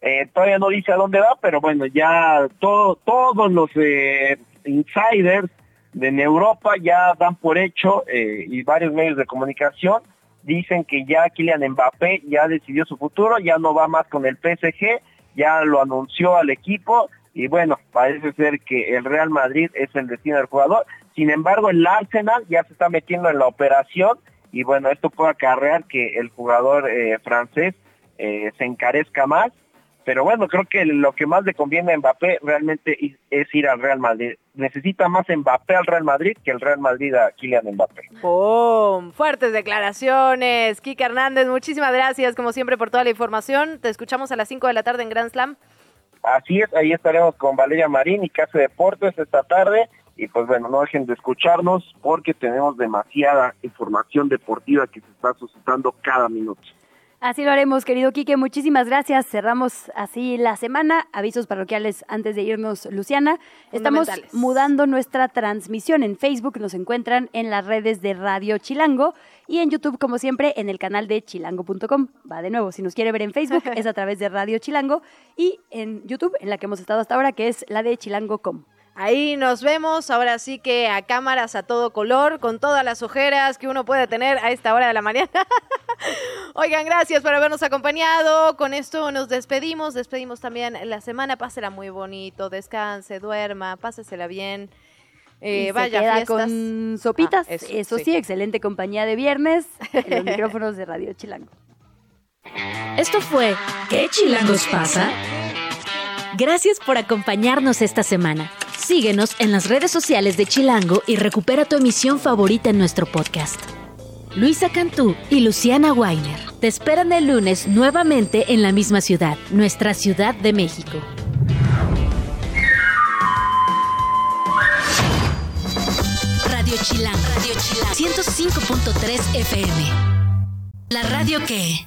V: Eh, todavía no dice a dónde va, pero bueno, ya todo, todos los eh, insiders de en Europa ya dan por hecho eh, y varios medios de comunicación dicen que ya Kylian Mbappé ya decidió su futuro, ya no va más con el PSG, ya lo anunció al equipo y bueno, parece ser que el Real Madrid es el destino del jugador. Sin embargo, el Arsenal ya se está metiendo en la operación y bueno, esto puede acarrear que el jugador francés se encarezca más. Pero bueno, creo que lo que más le conviene a Mbappé realmente es ir al Real Madrid. Necesita más Mbappé al Real Madrid que el Real Madrid a Kylian Mbappé.
C: ¡Pum! Fuertes declaraciones. Kika Hernández, muchísimas gracias como siempre por toda la información. Te escuchamos a las 5 de la tarde en Grand Slam.
V: Así es, ahí estaremos con Valeria Marín y Casa Deportes esta tarde. Y pues bueno, no dejen de escucharnos porque tenemos demasiada información deportiva que se está suscitando cada minuto.
B: Así lo haremos, querido Quique. Muchísimas gracias. Cerramos así la semana. Avisos parroquiales antes de irnos, Luciana. Estamos mudando nuestra transmisión en Facebook. Nos encuentran en las redes de Radio Chilango y en YouTube, como siempre, en el canal de chilango.com. Va de nuevo, si nos quiere ver en Facebook, es a través de Radio Chilango y en YouTube, en la que hemos estado hasta ahora, que es la de chilango.com.
C: Ahí nos vemos, ahora sí que a cámaras a todo color, con todas las ojeras que uno puede tener a esta hora de la mañana. Oigan, gracias por habernos acompañado. Con esto nos despedimos, despedimos también la semana. Pásela muy bonito, descanse, duerma, pásesela bien.
B: Eh, vaya, se queda con sopitas. Ah, eso, sí. excelente compañía de viernes en los micrófonos de Radio Chilango.
E: Esto fue ¿Qué Chilangos pasa? Gracias por acompañarnos esta semana. Síguenos en las redes sociales de Chilango y recupera tu emisión favorita en nuestro podcast. Luisa Cantú y Luciana Weiner te esperan el lunes nuevamente en la misma ciudad, nuestra Ciudad de México. Radio Chilango, Radio Chilango, 105.3 FM. La radio que...